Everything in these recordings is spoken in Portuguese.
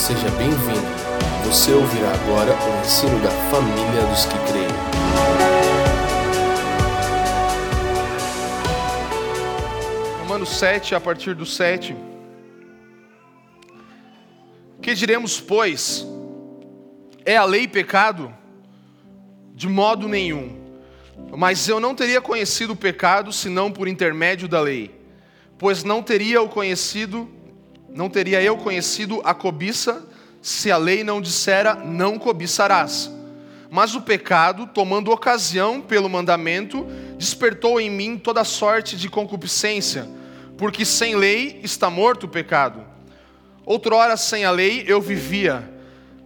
Seja bem-vindo. Você ouvirá agora o ensino da família dos que creem. Romanos 7, a partir do 7. Que diremos, pois? É a lei pecado? De modo nenhum. Mas eu não teria conhecido o pecado senão por intermédio da lei. Pois não teria o conhecido, não teria eu conhecido a cobiça se a lei não dissera não cobiçarás. Mas o pecado, tomando ocasião pelo mandamento, despertou em mim toda sorte de concupiscência, porque sem lei está morto o pecado. Outrora sem a lei eu vivia,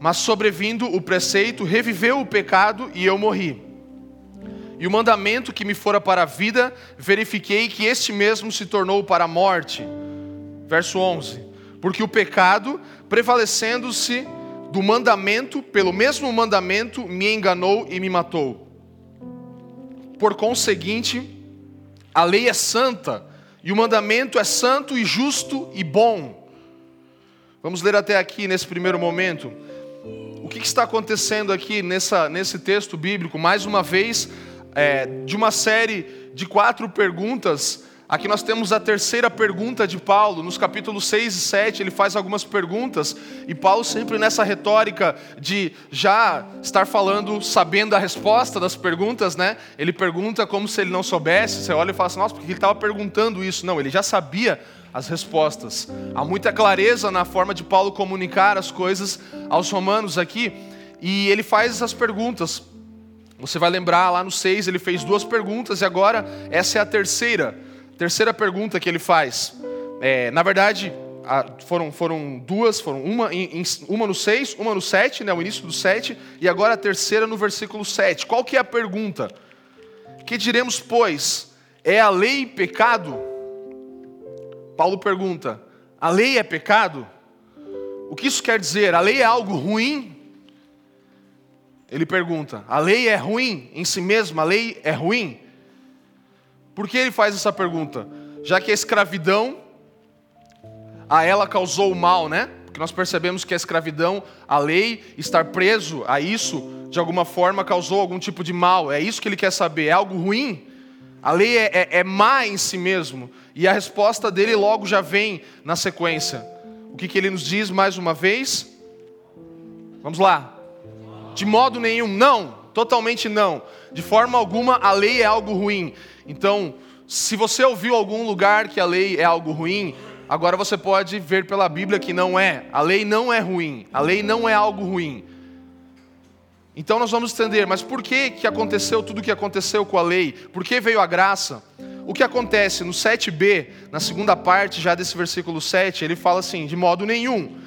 mas sobrevindo o preceito, reviveu o pecado e eu morri. E o mandamento que me fora para a vida, verifiquei que este mesmo se tornou para a morte. Verso 11: Porque o pecado, prevalecendo-se do mandamento, pelo mesmo mandamento, me enganou e me matou. Por conseguinte, a lei é santa, e o mandamento é santo e justo e bom. Vamos ler até aqui nesse primeiro momento. O que está acontecendo aqui nessa, nesse texto bíblico? Mais uma vez, é, de uma série de quatro perguntas. Aqui nós temos a terceira pergunta de Paulo, nos capítulos 6 e 7, ele faz algumas perguntas, e Paulo, sempre nessa retórica de já estar falando, sabendo a resposta das perguntas, né? Ele pergunta como se ele não soubesse, você olha e fala assim, nossa, por que ele estava perguntando isso? Não, ele já sabia as respostas. Há muita clareza na forma de Paulo comunicar as coisas aos romanos aqui, e ele faz essas perguntas. Você vai lembrar lá no 6, ele fez duas perguntas e agora essa é a terceira. Terceira pergunta que ele faz. É, na verdade, foram, foram duas, foram uma, uma no 6, uma no 7, né, o início do 7, e agora a terceira no versículo 7. Qual que é a pergunta? Que diremos, pois, é a lei pecado? Paulo pergunta: a lei é pecado? O que isso quer dizer? A lei é algo ruim? Ele pergunta: a lei é ruim em si mesma? A lei é ruim? Por que ele faz essa pergunta? Já que a escravidão a ela causou o mal, né? Porque nós percebemos que a escravidão, a lei, estar preso a isso, de alguma forma causou algum tipo de mal. É isso que ele quer saber. É algo ruim? A lei é, é, é má em si mesmo. E a resposta dele logo já vem na sequência. O que, que ele nos diz mais uma vez? Vamos lá. De modo nenhum, não, totalmente não. De forma alguma a lei é algo ruim. Então, se você ouviu algum lugar que a lei é algo ruim, agora você pode ver pela Bíblia que não é. A lei não é ruim. A lei não é algo ruim. Então nós vamos entender, mas por que, que aconteceu tudo o que aconteceu com a lei? Por que veio a graça? O que acontece no 7b, na segunda parte já desse versículo 7, ele fala assim: de modo nenhum.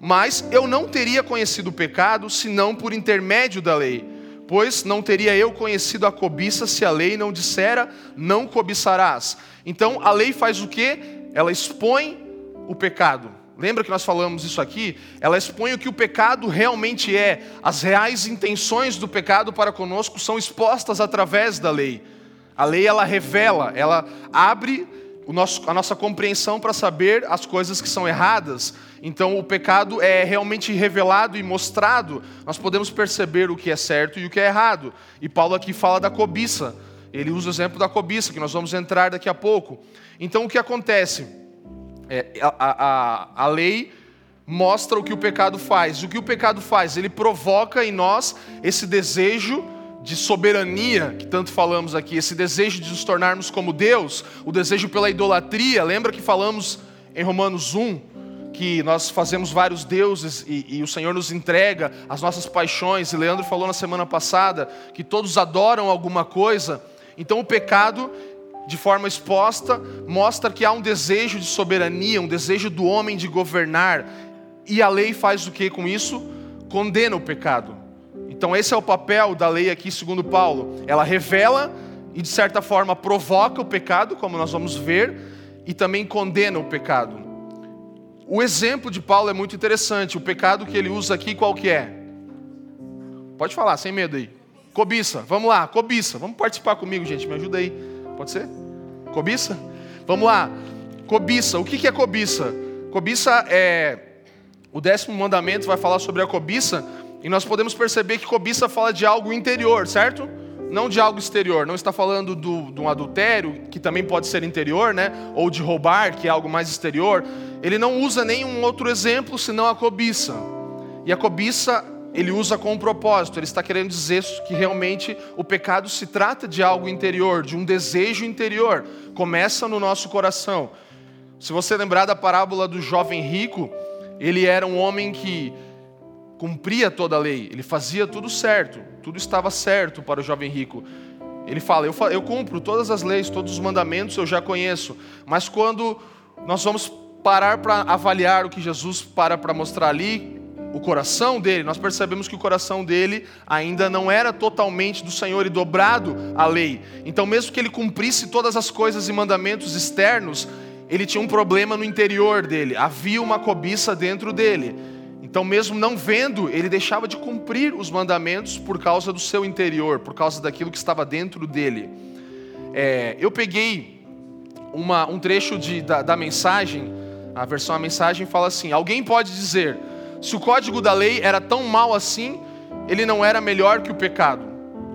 Mas eu não teria conhecido o pecado senão por intermédio da lei, pois não teria eu conhecido a cobiça se a lei não dissera não cobiçarás. Então a lei faz o que? Ela expõe o pecado. Lembra que nós falamos isso aqui? Ela expõe o que o pecado realmente é. As reais intenções do pecado para conosco são expostas através da lei. A lei ela revela, ela abre nosso, a nossa compreensão para saber as coisas que são erradas. Então, o pecado é realmente revelado e mostrado. Nós podemos perceber o que é certo e o que é errado. E Paulo aqui fala da cobiça. Ele usa o exemplo da cobiça, que nós vamos entrar daqui a pouco. Então, o que acontece? É, a, a, a lei mostra o que o pecado faz. O que o pecado faz? Ele provoca em nós esse desejo de soberania que tanto falamos aqui, esse desejo de nos tornarmos como Deus, o desejo pela idolatria. Lembra que falamos em Romanos 1 que nós fazemos vários deuses e, e, o Senhor nos entrega as nossas paixões, e Leandro falou na semana passada que todos adoram alguma coisa. Então o pecado, de forma exposta, mostra que há um desejo de soberania, um desejo do homem de governar, e a lei faz o que com isso? Condena o pecado. Então, esse é o papel da lei aqui, segundo Paulo. Ela revela e, de certa forma, provoca o pecado, como nós vamos ver, e também condena o pecado. O exemplo de Paulo é muito interessante. O pecado que ele usa aqui, qual que é? Pode falar, sem medo aí. Cobiça. Vamos lá, cobiça. Vamos participar comigo, gente. Me ajuda aí. Pode ser? Cobiça? Vamos lá. Cobiça. O que é cobiça? Cobiça é o décimo mandamento vai falar sobre a cobiça, e nós podemos perceber que cobiça fala de algo interior, certo? Não de algo exterior. Não está falando do, de um adultério, que também pode ser interior, né? Ou de roubar, que é algo mais exterior. Ele não usa nenhum outro exemplo senão a cobiça. E a cobiça ele usa com um propósito. Ele está querendo dizer que realmente o pecado se trata de algo interior, de um desejo interior. Começa no nosso coração. Se você lembrar da parábola do jovem rico, ele era um homem que cumpria toda a lei, ele fazia tudo certo, tudo estava certo para o jovem rico. Ele fala: eu, eu cumpro todas as leis, todos os mandamentos eu já conheço, mas quando nós vamos parar para avaliar o que Jesus para para mostrar ali, o coração dele, nós percebemos que o coração dele ainda não era totalmente do Senhor e dobrado à lei. Então, mesmo que ele cumprisse todas as coisas e mandamentos externos, ele tinha um problema no interior dele, havia uma cobiça dentro dele. Então, mesmo não vendo, ele deixava de cumprir os mandamentos por causa do seu interior, por causa daquilo que estava dentro dele. É, eu peguei uma, um trecho de, da, da mensagem, a versão a mensagem fala assim: Alguém pode dizer, se o código da lei era tão mal assim, ele não era melhor que o pecado.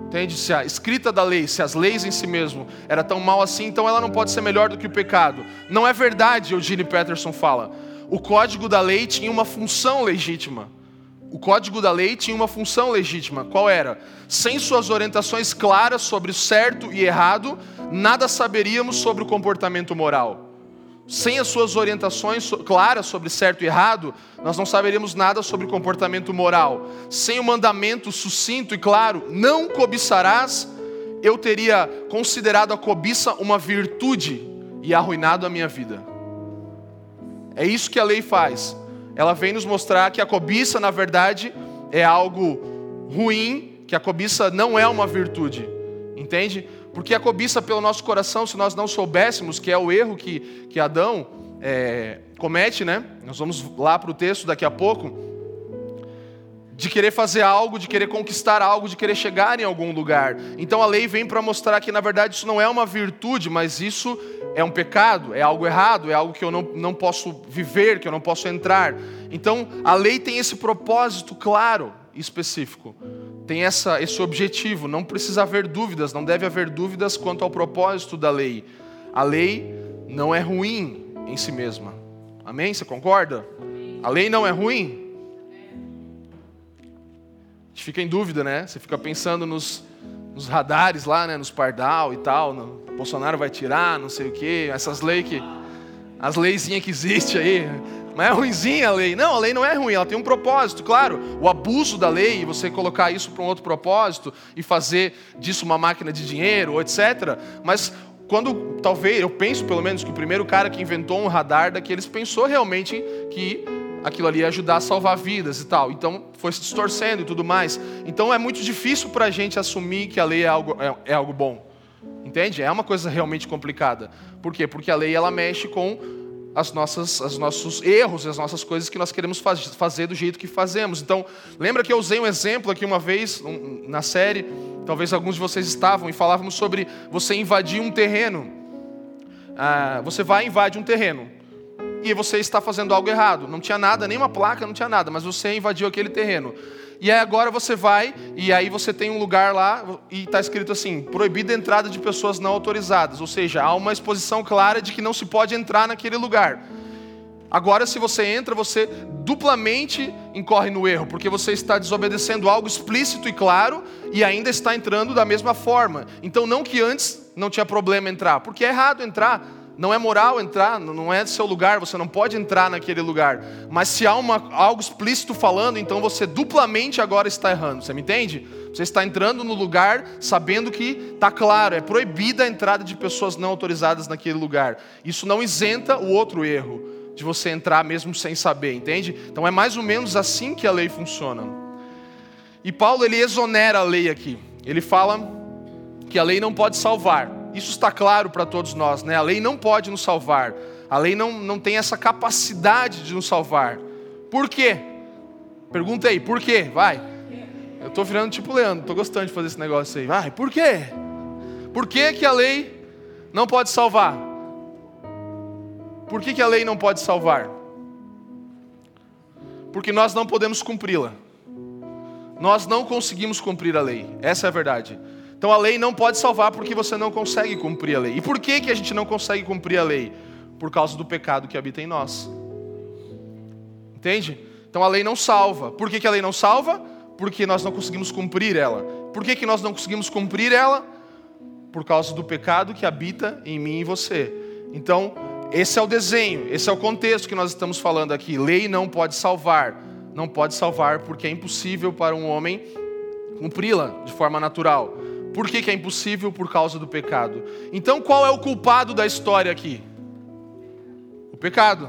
Entende? Se a escrita da lei, se as leis em si mesmo era tão mal assim, então ela não pode ser melhor do que o pecado. Não é verdade, Eugene Peterson fala. O código da lei tinha uma função legítima. O código da lei tinha uma função legítima. Qual era? Sem suas orientações claras sobre o certo e errado, nada saberíamos sobre o comportamento moral sem as suas orientações claras sobre certo e errado, nós não saberíamos nada sobre comportamento moral. Sem o mandamento sucinto e claro, não cobiçarás, eu teria considerado a cobiça uma virtude e arruinado a minha vida. É isso que a lei faz. Ela vem nos mostrar que a cobiça, na verdade, é algo ruim, que a cobiça não é uma virtude. Entende? Porque a cobiça pelo nosso coração, se nós não soubéssemos que é o erro que, que Adão é, comete, né? Nós vamos lá para o texto daqui a pouco. De querer fazer algo, de querer conquistar algo, de querer chegar em algum lugar. Então a lei vem para mostrar que na verdade isso não é uma virtude, mas isso é um pecado, é algo errado, é algo que eu não, não posso viver, que eu não posso entrar. Então a lei tem esse propósito claro e específico tem essa, esse objetivo. Não precisa haver dúvidas, não deve haver dúvidas quanto ao propósito da lei. A lei não é ruim em si mesma. Amém? Você concorda? A lei não é ruim? Gente fica em dúvida, né? Você fica pensando nos, nos radares lá, né? Nos pardal e tal. No, Bolsonaro vai tirar, não sei o quê. Essas leis que. As leizinhas que existem aí. Mas é ruimzinha a lei. Não, a lei não é ruim, ela tem um propósito, claro. O abuso da lei, você colocar isso para um outro propósito e fazer disso uma máquina de dinheiro, etc. Mas quando, talvez, eu penso pelo menos que o primeiro cara que inventou um radar daqueles pensou realmente que aquilo ali ia ajudar a salvar vidas e tal. Então foi se distorcendo e tudo mais. Então é muito difícil para a gente assumir que a lei é algo, é, é algo bom. Entende? É uma coisa realmente complicada. Por quê? Porque a lei ela mexe com as nossas, os nossos erros, as nossas coisas que nós queremos faz, fazer do jeito que fazemos. Então, lembra que eu usei um exemplo aqui uma vez um, na série, talvez alguns de vocês estavam, e falávamos sobre você invadir um terreno. Ah, você vai e invade um terreno, e você está fazendo algo errado. Não tinha nada, nenhuma placa, não tinha nada, mas você invadiu aquele terreno. E aí agora você vai, e aí você tem um lugar lá, e está escrito assim: proibida a entrada de pessoas não autorizadas. Ou seja, há uma exposição clara de que não se pode entrar naquele lugar. Agora, se você entra, você duplamente incorre no erro, porque você está desobedecendo algo explícito e claro e ainda está entrando da mesma forma. Então, não que antes não tinha problema entrar, porque é errado entrar. Não é moral entrar, não é seu lugar, você não pode entrar naquele lugar. Mas se há uma, algo explícito falando, então você duplamente agora está errando. Você me entende? Você está entrando no lugar sabendo que está claro, é proibida a entrada de pessoas não autorizadas naquele lugar. Isso não isenta o outro erro, de você entrar mesmo sem saber, entende? Então é mais ou menos assim que a lei funciona. E Paulo ele exonera a lei aqui. Ele fala que a lei não pode salvar. Isso está claro para todos nós, né? A lei não pode nos salvar. A lei não, não tem essa capacidade de nos salvar. Por quê? Pergunta aí, por quê? Vai. Eu estou virando tipo Leandro, estou gostando de fazer esse negócio aí. Vai, por quê? Por que, que a lei não pode salvar? Por que, que a lei não pode salvar? porque nós não podemos cumpri-la. Nós não conseguimos cumprir a lei. Essa é a verdade. Então a lei não pode salvar porque você não consegue cumprir a lei. E por que, que a gente não consegue cumprir a lei? Por causa do pecado que habita em nós. Entende? Então a lei não salva. Por que, que a lei não salva? Porque nós não conseguimos cumprir ela. Por que, que nós não conseguimos cumprir ela? Por causa do pecado que habita em mim e você. Então, esse é o desenho, esse é o contexto que nós estamos falando aqui. Lei não pode salvar. Não pode salvar porque é impossível para um homem cumpri-la de forma natural. Por que, que é impossível? Por causa do pecado. Então, qual é o culpado da história aqui? O pecado.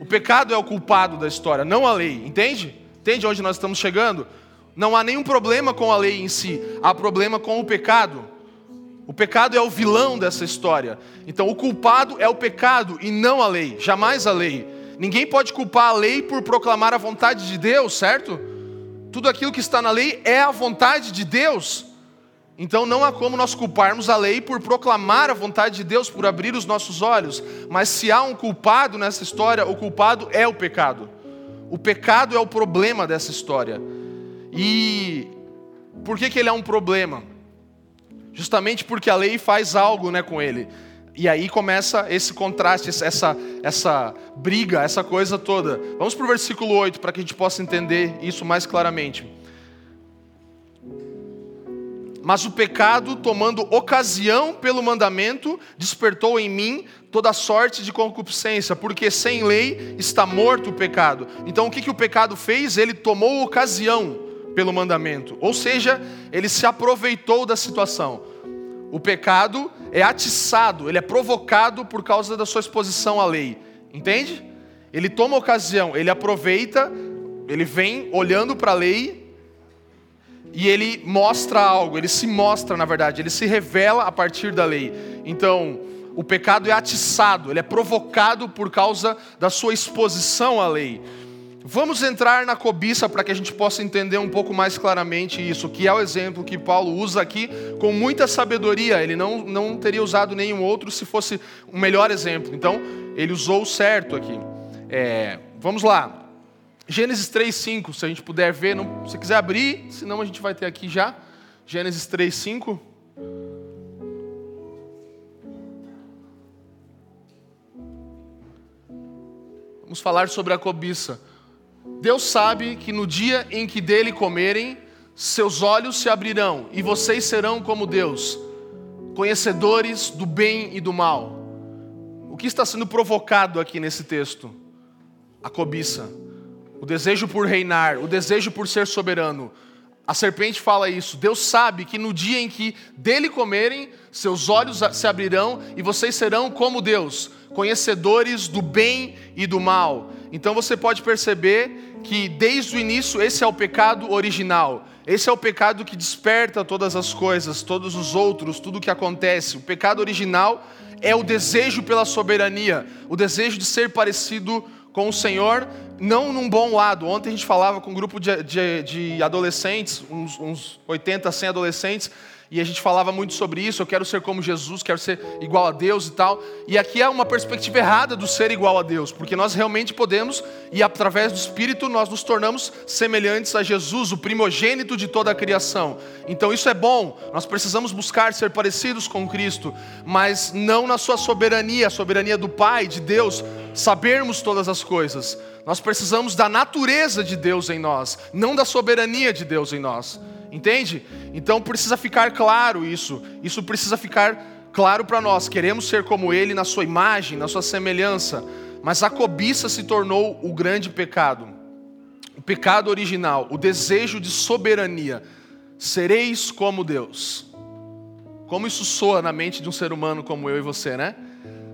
O pecado é o culpado da história, não a lei. Entende? Entende onde nós estamos chegando? Não há nenhum problema com a lei em si, há problema com o pecado. O pecado é o vilão dessa história. Então, o culpado é o pecado e não a lei, jamais a lei. Ninguém pode culpar a lei por proclamar a vontade de Deus, certo? Tudo aquilo que está na lei é a vontade de Deus. Então não há como nós culparmos a lei por proclamar a vontade de Deus, por abrir os nossos olhos. Mas se há um culpado nessa história, o culpado é o pecado. O pecado é o problema dessa história. E por que, que ele é um problema? Justamente porque a lei faz algo né, com ele. E aí começa esse contraste, essa, essa briga, essa coisa toda. Vamos para o versículo 8 para que a gente possa entender isso mais claramente. Mas o pecado, tomando ocasião pelo mandamento, despertou em mim toda sorte de concupiscência, porque sem lei está morto o pecado. Então o que, que o pecado fez? Ele tomou ocasião pelo mandamento. Ou seja, ele se aproveitou da situação. O pecado é atiçado, ele é provocado por causa da sua exposição à lei. Entende? Ele toma ocasião, ele aproveita, ele vem olhando para a lei e ele mostra algo, ele se mostra, na verdade, ele se revela a partir da lei. Então, o pecado é atiçado, ele é provocado por causa da sua exposição à lei. Vamos entrar na cobiça para que a gente possa entender um pouco mais claramente isso, que é o exemplo que Paulo usa aqui com muita sabedoria. Ele não, não teria usado nenhum outro se fosse um melhor exemplo. Então, ele usou o certo aqui. É, vamos lá. Gênesis 3,5, se a gente puder ver, não, se quiser abrir, senão a gente vai ter aqui já. Gênesis 3,5. Vamos falar sobre a cobiça. Deus sabe que no dia em que dele comerem, seus olhos se abrirão e vocês serão como Deus, conhecedores do bem e do mal. O que está sendo provocado aqui nesse texto? A cobiça, o desejo por reinar, o desejo por ser soberano. A serpente fala isso. Deus sabe que no dia em que dele comerem, seus olhos se abrirão e vocês serão como Deus, conhecedores do bem e do mal. Então você pode perceber que desde o início esse é o pecado original. Esse é o pecado que desperta todas as coisas, todos os outros, tudo o que acontece. O pecado original é o desejo pela soberania, o desejo de ser parecido com o Senhor, não num bom lado. Ontem a gente falava com um grupo de, de, de adolescentes, uns, uns 80, 100 adolescentes, e a gente falava muito sobre isso. Eu quero ser como Jesus, quero ser igual a Deus e tal. E aqui é uma perspectiva errada do ser igual a Deus, porque nós realmente podemos, e através do Espírito, nós nos tornamos semelhantes a Jesus, o primogênito de toda a criação. Então isso é bom, nós precisamos buscar ser parecidos com Cristo, mas não na sua soberania, a soberania do Pai, de Deus, sabermos todas as coisas. Nós precisamos da natureza de Deus em nós, não da soberania de Deus em nós. Entende? Então precisa ficar claro isso. Isso precisa ficar claro para nós. Queremos ser como Ele na sua imagem, na sua semelhança. Mas a cobiça se tornou o grande pecado. O pecado original, o desejo de soberania. Sereis como Deus. Como isso soa na mente de um ser humano como eu e você, né?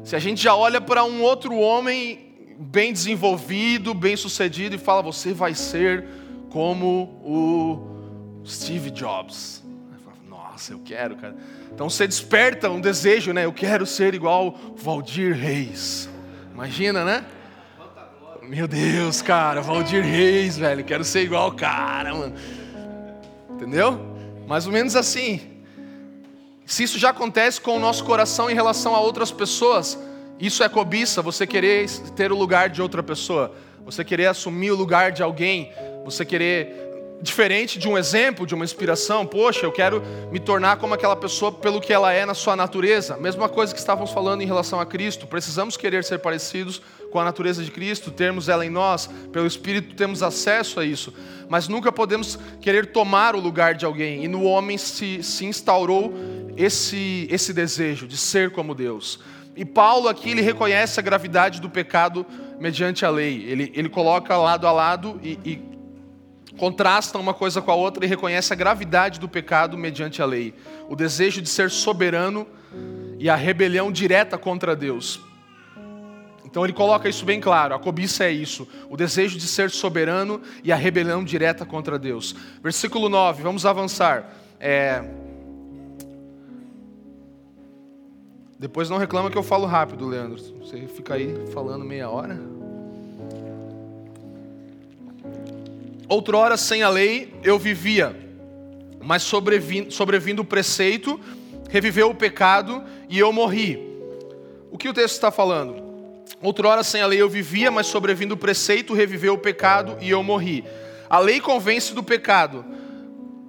Se a gente já olha para um outro homem bem desenvolvido, bem sucedido e fala, você vai ser como o Steve Jobs. Nossa, eu quero, cara. Então você desperta um desejo, né? Eu quero ser igual Valdir Reis. Imagina, né? Meu Deus, cara, Valdir Reis, velho. Quero ser igual o cara, mano. Entendeu? Mais ou menos assim. Se isso já acontece com o nosso coração em relação a outras pessoas, Isso é cobiça, você querer ter o lugar de outra pessoa, você querer assumir o lugar de alguém, você querer diferente de um exemplo, de uma inspiração, poxa, eu quero me tornar como aquela pessoa pelo que ela é na sua natureza. Mesma coisa que estávamos falando em relação a Cristo, precisamos querer ser parecidos com a natureza de Cristo, termos ela em nós, pelo Espírito temos acesso a isso, mas nunca podemos querer tomar o lugar de alguém, e no homem se, se instaurou esse, esse desejo de ser como Deus. E Paulo aqui ele reconhece a gravidade do pecado mediante a lei. Ele, ele coloca lado a lado e, e contrasta uma coisa com a outra e reconhece a gravidade do pecado mediante a lei. O desejo de ser soberano e a rebelião direta contra Deus. Então ele coloca isso bem claro: a cobiça é isso, o desejo de ser soberano e a rebelião direta contra Deus. Versículo 9, vamos avançar. É, Depois não reclama que eu falo rápido, Leandro. Você fica aí falando meia hora. Outrora, sem a lei, eu vivia, mas sobrevindo, sobrevindo o preceito, reviveu o pecado e eu morri. O que o texto está falando? Outrora, sem a lei, eu vivia, mas sobrevindo o preceito, reviveu o pecado e eu morri. A lei convence do pecado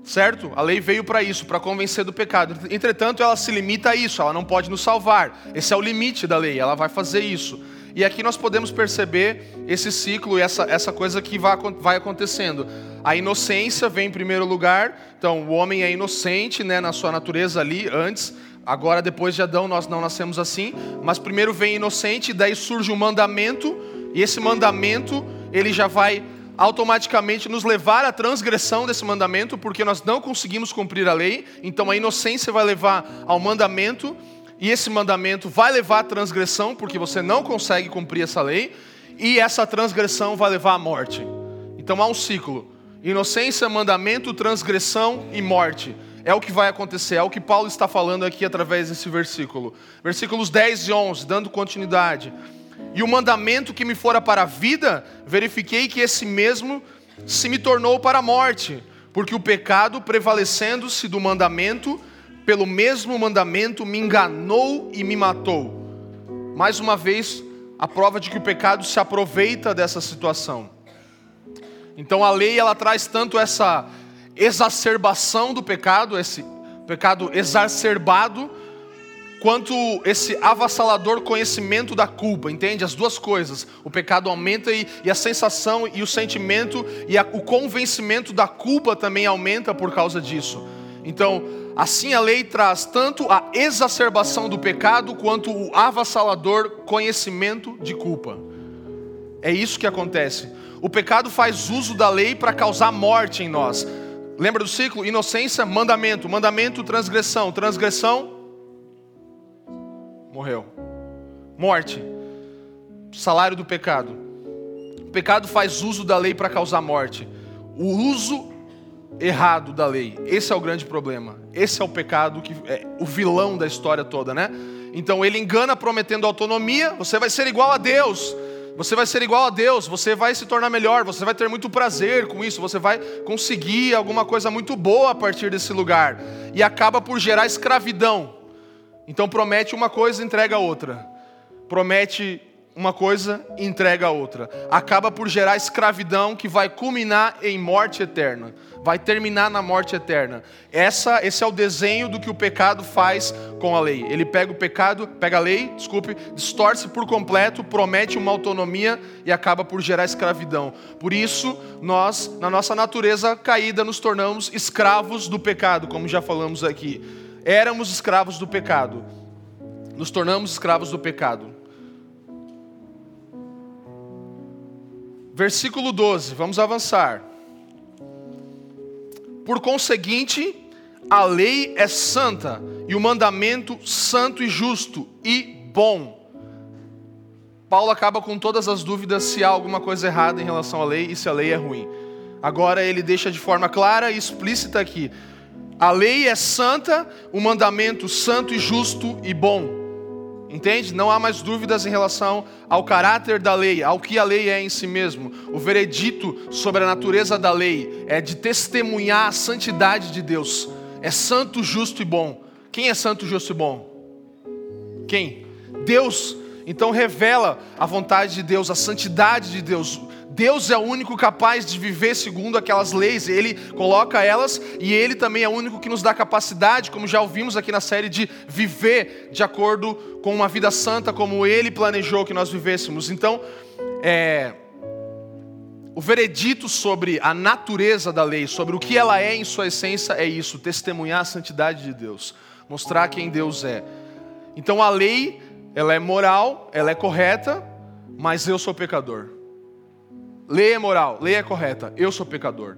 certo? A lei veio para isso, para convencer do pecado. Entretanto, ela se limita a isso, ela não pode nos salvar. Esse é o limite da lei, ela vai fazer isso. E aqui nós podemos perceber esse ciclo, essa, essa coisa que vai, vai acontecendo. A inocência vem em primeiro lugar, então o homem é inocente né, na sua natureza ali antes. Agora, depois de Adão, nós não nascemos assim, mas primeiro vem inocente, daí surge um mandamento, e esse mandamento ele já vai automaticamente nos levar à transgressão desse mandamento, porque nós não conseguimos cumprir a lei, então a inocência vai levar ao mandamento, e esse mandamento vai levar à transgressão, porque você não consegue cumprir essa lei, e essa transgressão vai levar à morte. Então há um ciclo: inocência, mandamento, transgressão e morte. É o que vai acontecer, é o que Paulo está falando aqui através desse versículo. Versículos 10 e 11, dando continuidade. E o mandamento que me fora para a vida, verifiquei que esse mesmo se me tornou para a morte, porque o pecado, prevalecendo-se do mandamento, pelo mesmo mandamento me enganou e me matou. Mais uma vez, a prova de que o pecado se aproveita dessa situação. Então a lei ela traz tanto essa exacerbação do pecado, esse pecado exacerbado, quanto esse avassalador conhecimento da culpa, entende? As duas coisas. O pecado aumenta e, e a sensação e o sentimento e a, o convencimento da culpa também aumenta por causa disso. Então, assim a lei traz tanto a exacerbação do pecado quanto o avassalador conhecimento de culpa. É isso que acontece. O pecado faz uso da lei para causar morte em nós. Lembra do ciclo? Inocência, mandamento, mandamento, transgressão, transgressão, morreu. Morte, salário do pecado. O pecado faz uso da lei para causar morte. O uso errado da lei, esse é o grande problema. Esse é o pecado que é o vilão da história toda, né? Então ele engana prometendo autonomia, você vai ser igual a Deus. Você vai ser igual a Deus, você vai se tornar melhor, você vai ter muito prazer com isso, você vai conseguir alguma coisa muito boa a partir desse lugar. E acaba por gerar escravidão. Então promete uma coisa, entrega outra. Promete uma coisa, entrega outra. Acaba por gerar escravidão que vai culminar em morte eterna. Vai terminar na morte eterna. Essa, esse é o desenho do que o pecado faz com a lei. Ele pega o pecado, pega a lei, desculpe, distorce por completo, promete uma autonomia e acaba por gerar escravidão. Por isso, nós, na nossa natureza caída, nos tornamos escravos do pecado, como já falamos aqui éramos escravos do pecado, nos tornamos escravos do pecado. Versículo 12, vamos avançar. Por conseguinte, a lei é santa e o mandamento santo e justo e bom. Paulo acaba com todas as dúvidas se há alguma coisa errada em relação à lei e se a lei é ruim. Agora ele deixa de forma clara e explícita aqui: a lei é santa, o mandamento santo e justo e bom. Entende? Não há mais dúvidas em relação ao caráter da lei, ao que a lei é em si mesmo. O veredito sobre a natureza da lei é de testemunhar a santidade de Deus. É santo, justo e bom. Quem é santo, justo e bom? Quem? Deus. Então revela a vontade de Deus, a santidade de Deus. Deus é o único capaz de viver segundo aquelas leis, Ele coloca elas e Ele também é o único que nos dá capacidade, como já ouvimos aqui na série, de viver de acordo com uma vida santa, como Ele planejou que nós vivêssemos. Então, é, o veredito sobre a natureza da lei, sobre o que ela é em sua essência, é isso: testemunhar a santidade de Deus, mostrar quem Deus é. Então a lei, ela é moral, ela é correta, mas eu sou pecador. Lei é moral, lei é correta, eu sou pecador.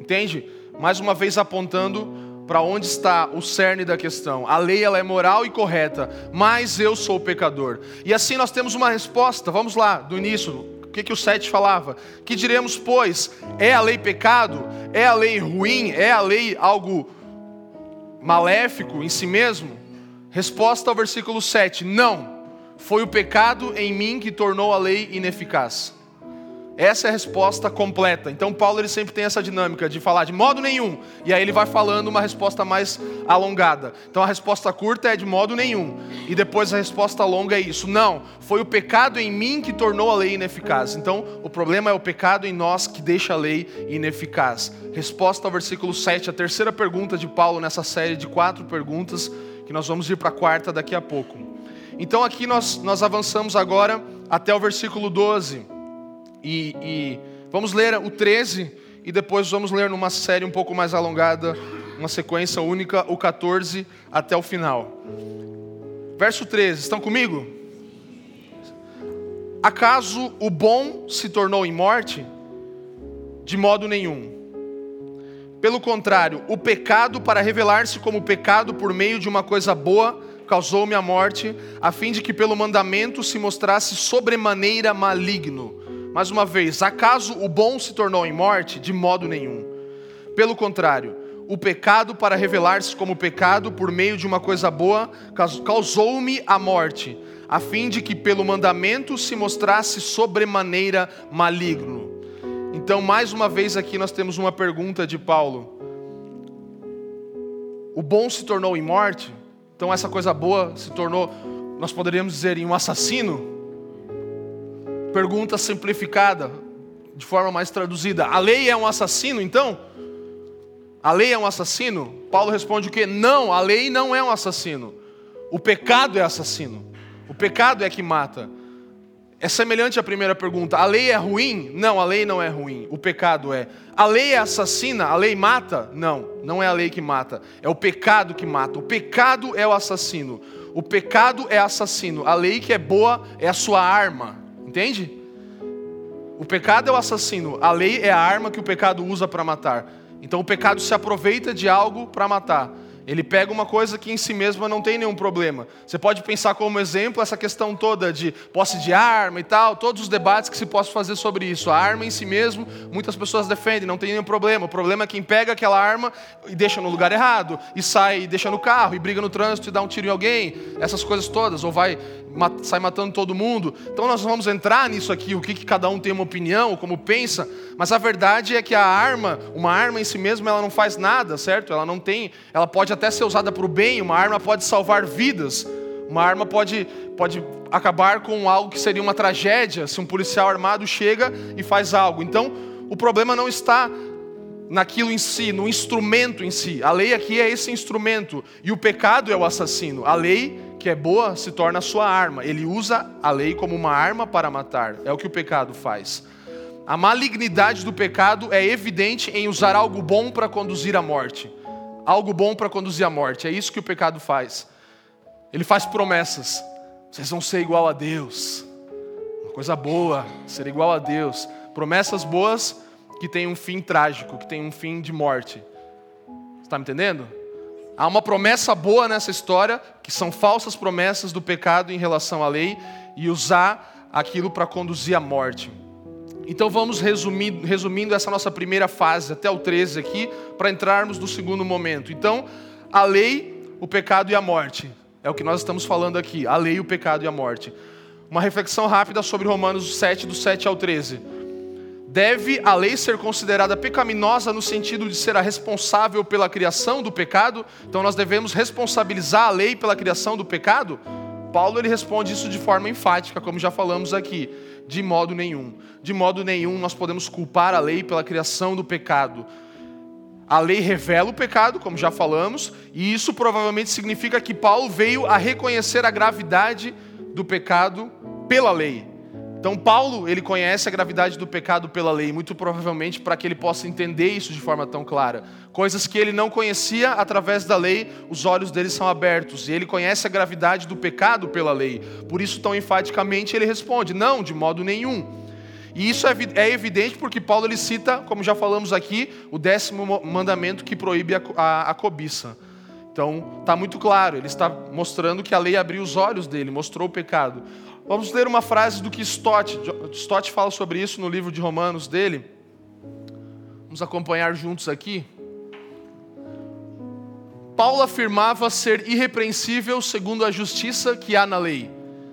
Entende? Mais uma vez apontando para onde está o cerne da questão. A lei ela é moral e correta, mas eu sou pecador. E assim nós temos uma resposta. Vamos lá, do início. O que, que o 7 falava? Que diremos, pois, é a lei pecado? É a lei ruim? É a lei algo maléfico em si mesmo? Resposta ao versículo 7: Não. Foi o pecado em mim que tornou a lei ineficaz. Essa é a resposta completa. Então Paulo ele sempre tem essa dinâmica de falar de modo nenhum, e aí ele vai falando uma resposta mais alongada. Então a resposta curta é de modo nenhum, e depois a resposta longa é isso. Não, foi o pecado em mim que tornou a lei ineficaz. Então o problema é o pecado em nós que deixa a lei ineficaz. Resposta ao versículo 7, a terceira pergunta de Paulo nessa série de quatro perguntas, que nós vamos ir para a quarta daqui a pouco. Então aqui nós, nós avançamos agora até o versículo 12. E, e vamos ler o 13 e depois vamos ler numa série um pouco mais alongada, uma sequência única, o 14 até o final. Verso 13, estão comigo? Acaso o bom se tornou em morte? De modo nenhum. Pelo contrário, o pecado, para revelar-se como pecado por meio de uma coisa boa, causou-me a morte, a fim de que pelo mandamento se mostrasse sobremaneira maligno. Mais uma vez, acaso o bom se tornou em morte? De modo nenhum. Pelo contrário, o pecado, para revelar-se como pecado por meio de uma coisa boa, causou-me a morte, a fim de que pelo mandamento se mostrasse sobremaneira maligno. Então, mais uma vez aqui nós temos uma pergunta de Paulo. O bom se tornou em morte? Então essa coisa boa se tornou, nós poderíamos dizer, em um assassino? Pergunta simplificada, de forma mais traduzida: a lei é um assassino então? A lei é um assassino? Paulo responde o que? Não, a lei não é um assassino. O pecado é assassino. O pecado é que mata. É semelhante à primeira pergunta. A lei é ruim? Não, a lei não é ruim. O pecado é. A lei é assassina? A lei mata? Não, não é a lei que mata. É o pecado que mata. O pecado é o assassino. O pecado é assassino. A lei que é boa é a sua arma. Entende? O pecado é o assassino, a lei é a arma que o pecado usa para matar. Então o pecado se aproveita de algo para matar. Ele pega uma coisa que em si mesma não tem nenhum problema. Você pode pensar como exemplo essa questão toda de posse de arma e tal, todos os debates que se possa fazer sobre isso. A arma em si mesmo, muitas pessoas defendem, não tem nenhum problema. O problema é quem pega aquela arma e deixa no lugar errado, e sai e deixa no carro, e briga no trânsito e dá um tiro em alguém, essas coisas todas, ou vai sai matando todo mundo. Então nós vamos entrar nisso aqui, o que, que cada um tem uma opinião, como pensa, mas a verdade é que a arma, uma arma em si mesma, ela não faz nada, certo? Ela não tem, ela pode até ser usada para o bem, uma arma pode salvar vidas, uma arma pode, pode acabar com algo que seria uma tragédia, se um policial armado chega e faz algo. Então, o problema não está naquilo em si, no instrumento em si. A lei aqui é esse instrumento, e o pecado é o assassino. A lei que é boa se torna sua arma. Ele usa a lei como uma arma para matar. É o que o pecado faz. A malignidade do pecado é evidente em usar algo bom para conduzir à morte. Algo bom para conduzir à morte. É isso que o pecado faz. Ele faz promessas. Vocês vão ser igual a Deus. Uma coisa boa, ser igual a Deus. Promessas boas que têm um fim trágico, que têm um fim de morte. Está me entendendo? Há uma promessa boa nessa história, que são falsas promessas do pecado em relação à lei, e usar aquilo para conduzir à morte. Então vamos resumir, resumindo essa nossa primeira fase, até o 13 aqui, para entrarmos no segundo momento. Então, a lei, o pecado e a morte. É o que nós estamos falando aqui, a lei, o pecado e a morte. Uma reflexão rápida sobre Romanos 7, do 7 ao 13. Deve a lei ser considerada pecaminosa no sentido de ser a responsável pela criação do pecado? Então nós devemos responsabilizar a lei pela criação do pecado? Paulo ele responde isso de forma enfática, como já falamos aqui, de modo nenhum. De modo nenhum nós podemos culpar a lei pela criação do pecado. A lei revela o pecado, como já falamos, e isso provavelmente significa que Paulo veio a reconhecer a gravidade do pecado pela lei. Então Paulo, ele conhece a gravidade do pecado pela lei, muito provavelmente para que ele possa entender isso de forma tão clara. Coisas que ele não conhecia através da lei, os olhos dele são abertos, e ele conhece a gravidade do pecado pela lei. Por isso tão enfaticamente ele responde: "Não, de modo nenhum". E isso é, é evidente porque Paulo ele cita, como já falamos aqui, o décimo mandamento que proíbe a, a, a cobiça. Então, está muito claro, ele está mostrando que a lei abriu os olhos dele, mostrou o pecado. Vamos ler uma frase do que Stott, Stott fala sobre isso no livro de Romanos dele. Vamos acompanhar juntos aqui. Paulo afirmava ser irrepreensível segundo a justiça que há na lei.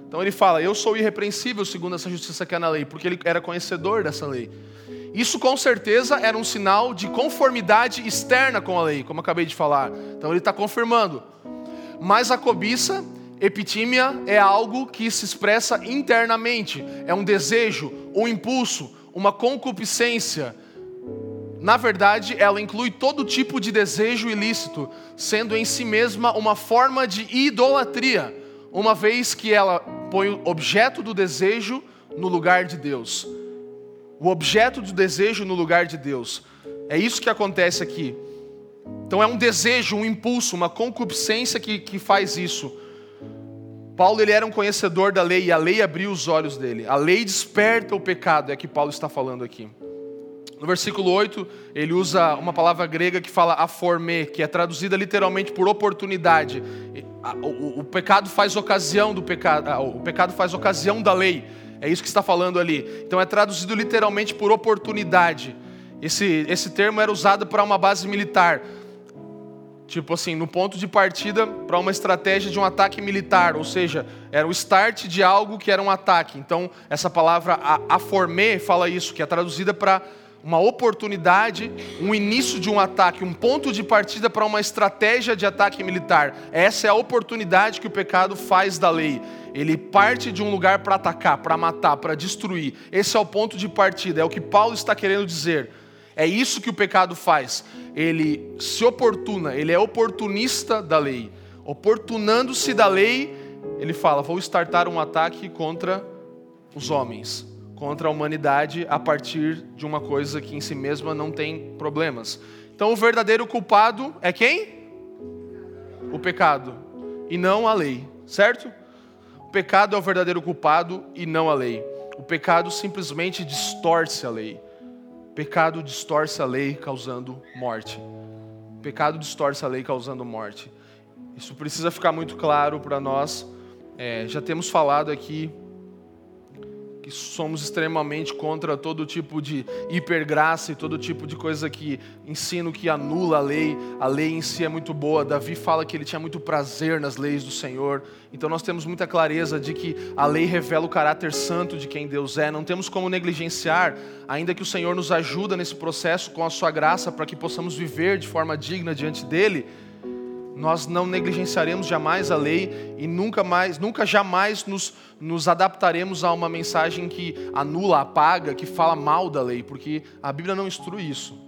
Então ele fala: Eu sou irrepreensível segundo essa justiça que é na lei, porque ele era conhecedor dessa lei. Isso com certeza era um sinal de conformidade externa com a lei, como acabei de falar. Então ele está confirmando. Mas a cobiça, epitímia, é algo que se expressa internamente. É um desejo, um impulso, uma concupiscência. Na verdade, ela inclui todo tipo de desejo ilícito, sendo em si mesma uma forma de idolatria, uma vez que ela põe o objeto do desejo no lugar de Deus. O objeto do desejo no lugar de Deus. É isso que acontece aqui. Então é um desejo, um impulso, uma concupiscência que, que faz isso. Paulo ele era um conhecedor da lei e a lei abriu os olhos dele. A lei desperta o pecado, é que Paulo está falando aqui. No versículo 8, ele usa uma palavra grega que fala aforme, que é traduzida literalmente por oportunidade. O, pecado faz ocasião do pecado, o pecado faz ocasião da lei. É isso que está falando ali. Então é traduzido literalmente por oportunidade. Esse, esse termo era usado para uma base militar. Tipo assim, no ponto de partida para uma estratégia de um ataque militar, ou seja, era o start de algo que era um ataque. Então, essa palavra aforme fala isso, que é traduzida para uma oportunidade, um início de um ataque, um ponto de partida para uma estratégia de ataque militar. Essa é a oportunidade que o pecado faz da lei. Ele parte de um lugar para atacar, para matar, para destruir. Esse é o ponto de partida, é o que Paulo está querendo dizer. É isso que o pecado faz. Ele se oportuna, ele é oportunista da lei. Oportunando-se da lei, ele fala: vou startar um ataque contra os homens contra a humanidade a partir de uma coisa que em si mesma não tem problemas. Então o verdadeiro culpado é quem? O pecado e não a lei, certo? O pecado é o verdadeiro culpado e não a lei. O pecado simplesmente distorce a lei. Pecado distorce a lei causando morte. Pecado distorce a lei causando morte. Isso precisa ficar muito claro para nós. É, já temos falado aqui que somos extremamente contra todo tipo de hipergraça e todo tipo de coisa que ensino que anula a lei. A lei em si é muito boa. Davi fala que ele tinha muito prazer nas leis do Senhor. Então nós temos muita clareza de que a lei revela o caráter santo de quem Deus é. Não temos como negligenciar, ainda que o Senhor nos ajuda nesse processo com a sua graça para que possamos viver de forma digna diante dele nós não negligenciaremos jamais a lei e nunca mais, nunca jamais nos, nos adaptaremos a uma mensagem que anula, apaga, que fala mal da lei, porque a Bíblia não instrui isso.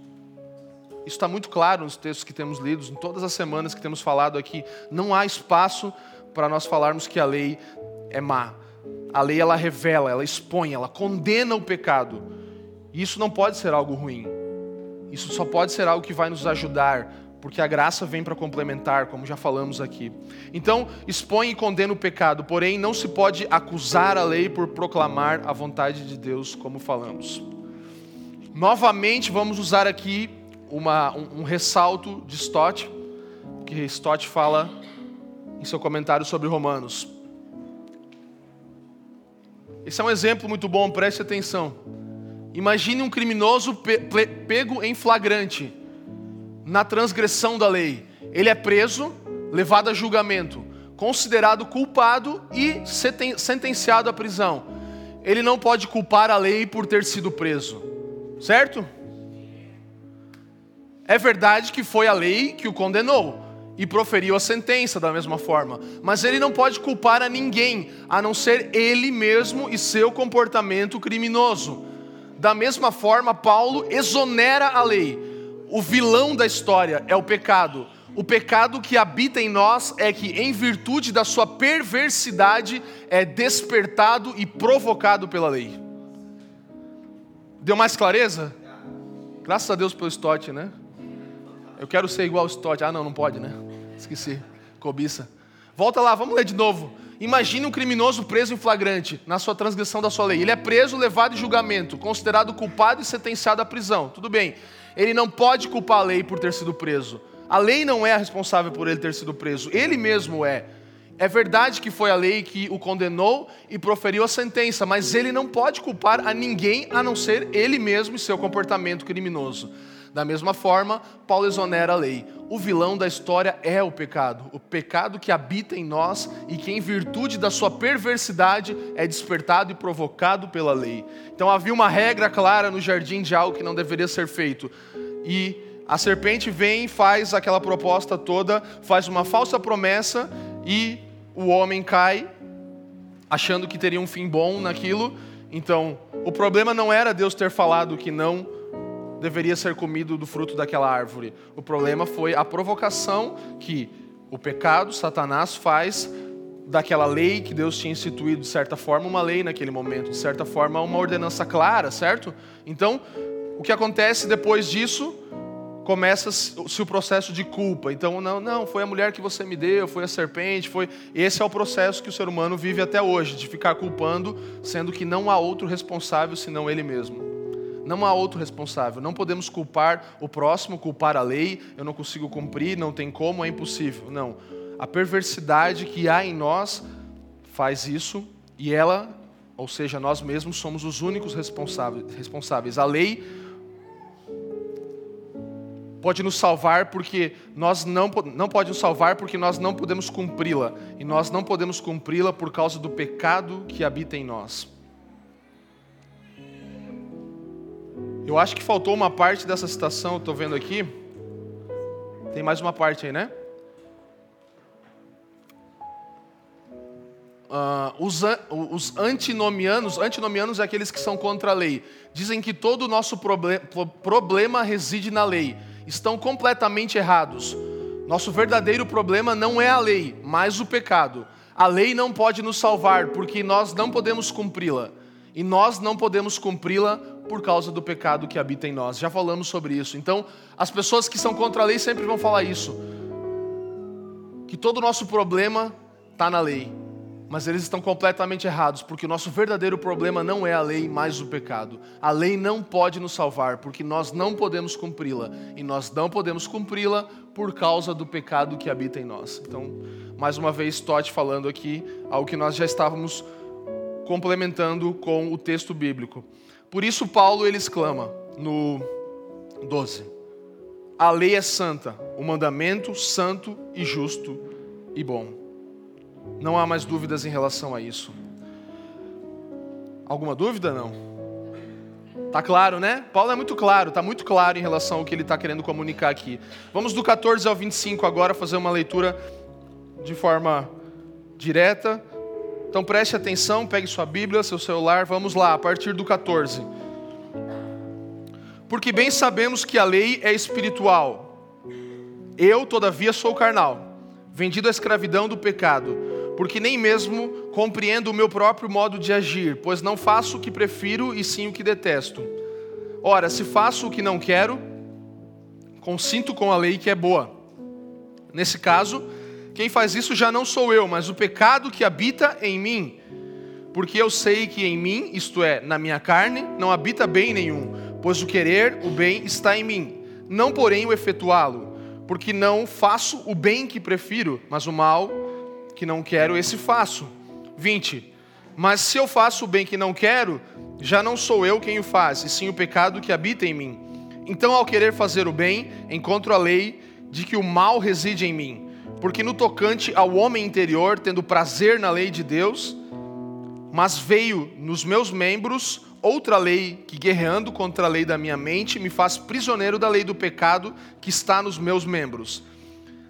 Isso está muito claro nos textos que temos lidos, em todas as semanas que temos falado aqui. Não há espaço para nós falarmos que a lei é má. A lei ela revela, ela expõe, ela condena o pecado. E isso não pode ser algo ruim. Isso só pode ser algo que vai nos ajudar porque a graça vem para complementar, como já falamos aqui. Então, expõe e condena o pecado, porém não se pode acusar a lei por proclamar a vontade de Deus, como falamos. Novamente, vamos usar aqui uma, um, um ressalto de Stott, que Stott fala em seu comentário sobre Romanos. Esse é um exemplo muito bom, preste atenção. Imagine um criminoso pe pego em flagrante na transgressão da lei. Ele é preso, levado a julgamento, considerado culpado e sentenciado à prisão. Ele não pode culpar a lei por ter sido preso, certo? É verdade que foi a lei que o condenou. e proferiu a sentença da mesma forma. Mas ele não pode culpar a ninguém, a não ser ele mesmo e seu comportamento criminoso. Da mesma forma, Paulo exonera a lei. O vilão da história é o pecado. O pecado que habita em nós é que, em virtude da sua perversidade, é despertado e provocado pela lei. Deu mais clareza? Graças a Deus pelo Stott, né? Eu quero ser igual ao Stott. Ah, não, não pode, né? Esqueci. Cobiça. Volta lá, vamos ler de novo. Imagine um criminoso preso em flagrante na sua transgressão da sua lei. Ele é preso, levado em julgamento, considerado culpado e sentenciado à prisão. Tudo bem. Ele não pode culpar a lei por ter sido preso. A lei não é a responsável por ele ter sido preso. Ele mesmo é. É verdade que foi a lei que o condenou e proferiu a sentença, mas ele não pode culpar a ninguém a não ser ele mesmo e seu comportamento criminoso. Da mesma forma, Paulo exonera a lei. O vilão da história é o pecado, o pecado que habita em nós e que, em virtude da sua perversidade, é despertado e provocado pela lei. Então havia uma regra clara no jardim de algo que não deveria ser feito. E a serpente vem, faz aquela proposta toda, faz uma falsa promessa e o homem cai, achando que teria um fim bom naquilo. Então, o problema não era Deus ter falado que não deveria ser comido do fruto daquela árvore. O problema foi a provocação que o pecado, Satanás, faz daquela lei que Deus tinha instituído, de certa forma, uma lei naquele momento, de certa forma, uma ordenança clara, certo? Então, o que acontece depois disso? Começa-se o processo de culpa. Então, não, não, foi a mulher que você me deu, foi a serpente, foi. Esse é o processo que o ser humano vive até hoje, de ficar culpando, sendo que não há outro responsável senão ele mesmo. Não há outro responsável. Não podemos culpar o próximo, culpar a lei. Eu não consigo cumprir, não tem como, é impossível. Não. A perversidade que há em nós faz isso e ela, ou seja, nós mesmos somos os únicos responsáveis. A lei pode nos salvar porque nós não, não pode nos salvar porque nós não podemos cumpri-la e nós não podemos cumpri-la por causa do pecado que habita em nós. Eu acho que faltou uma parte dessa citação, estou vendo aqui. Tem mais uma parte aí, né? Uh, os, os, antinomianos, antinomianos é aqueles que são contra a lei, dizem que todo o nosso proble problema reside na lei. Estão completamente errados. Nosso verdadeiro problema não é a lei, mas o pecado. A lei não pode nos salvar porque nós não podemos cumpri-la. E nós não podemos cumpri-la por causa do pecado que habita em nós. Já falamos sobre isso. Então, as pessoas que são contra a lei sempre vão falar isso. Que todo o nosso problema está na lei. Mas eles estão completamente errados, porque o nosso verdadeiro problema não é a lei, mas o pecado. A lei não pode nos salvar, porque nós não podemos cumpri-la. E nós não podemos cumpri-la por causa do pecado que habita em nós. Então, mais uma vez, Todd falando aqui algo que nós já estávamos complementando com o texto bíblico. Por isso Paulo ele exclama no 12: A lei é santa, o mandamento santo e justo e bom. Não há mais dúvidas em relação a isso. Alguma dúvida não? Tá claro, né? Paulo é muito claro, tá muito claro em relação ao que ele está querendo comunicar aqui. Vamos do 14 ao 25 agora fazer uma leitura de forma direta. Então preste atenção, pegue sua Bíblia, seu celular, vamos lá, a partir do 14. Porque bem sabemos que a lei é espiritual. Eu, todavia, sou carnal, vendido à escravidão do pecado, porque nem mesmo compreendo o meu próprio modo de agir, pois não faço o que prefiro e sim o que detesto. Ora, se faço o que não quero, consinto com a lei que é boa. Nesse caso, quem faz isso já não sou eu, mas o pecado que habita em mim. Porque eu sei que em mim, isto é, na minha carne, não habita bem nenhum, pois o querer, o bem, está em mim, não porém o efetuá-lo, porque não faço o bem que prefiro, mas o mal que não quero, esse faço. 20. Mas se eu faço o bem que não quero, já não sou eu quem o faz, e sim o pecado que habita em mim. Então, ao querer fazer o bem, encontro a lei de que o mal reside em mim porque no tocante ao homem interior, tendo prazer na lei de Deus, mas veio nos meus membros outra lei que, guerreando contra a lei da minha mente, me faz prisioneiro da lei do pecado que está nos meus membros.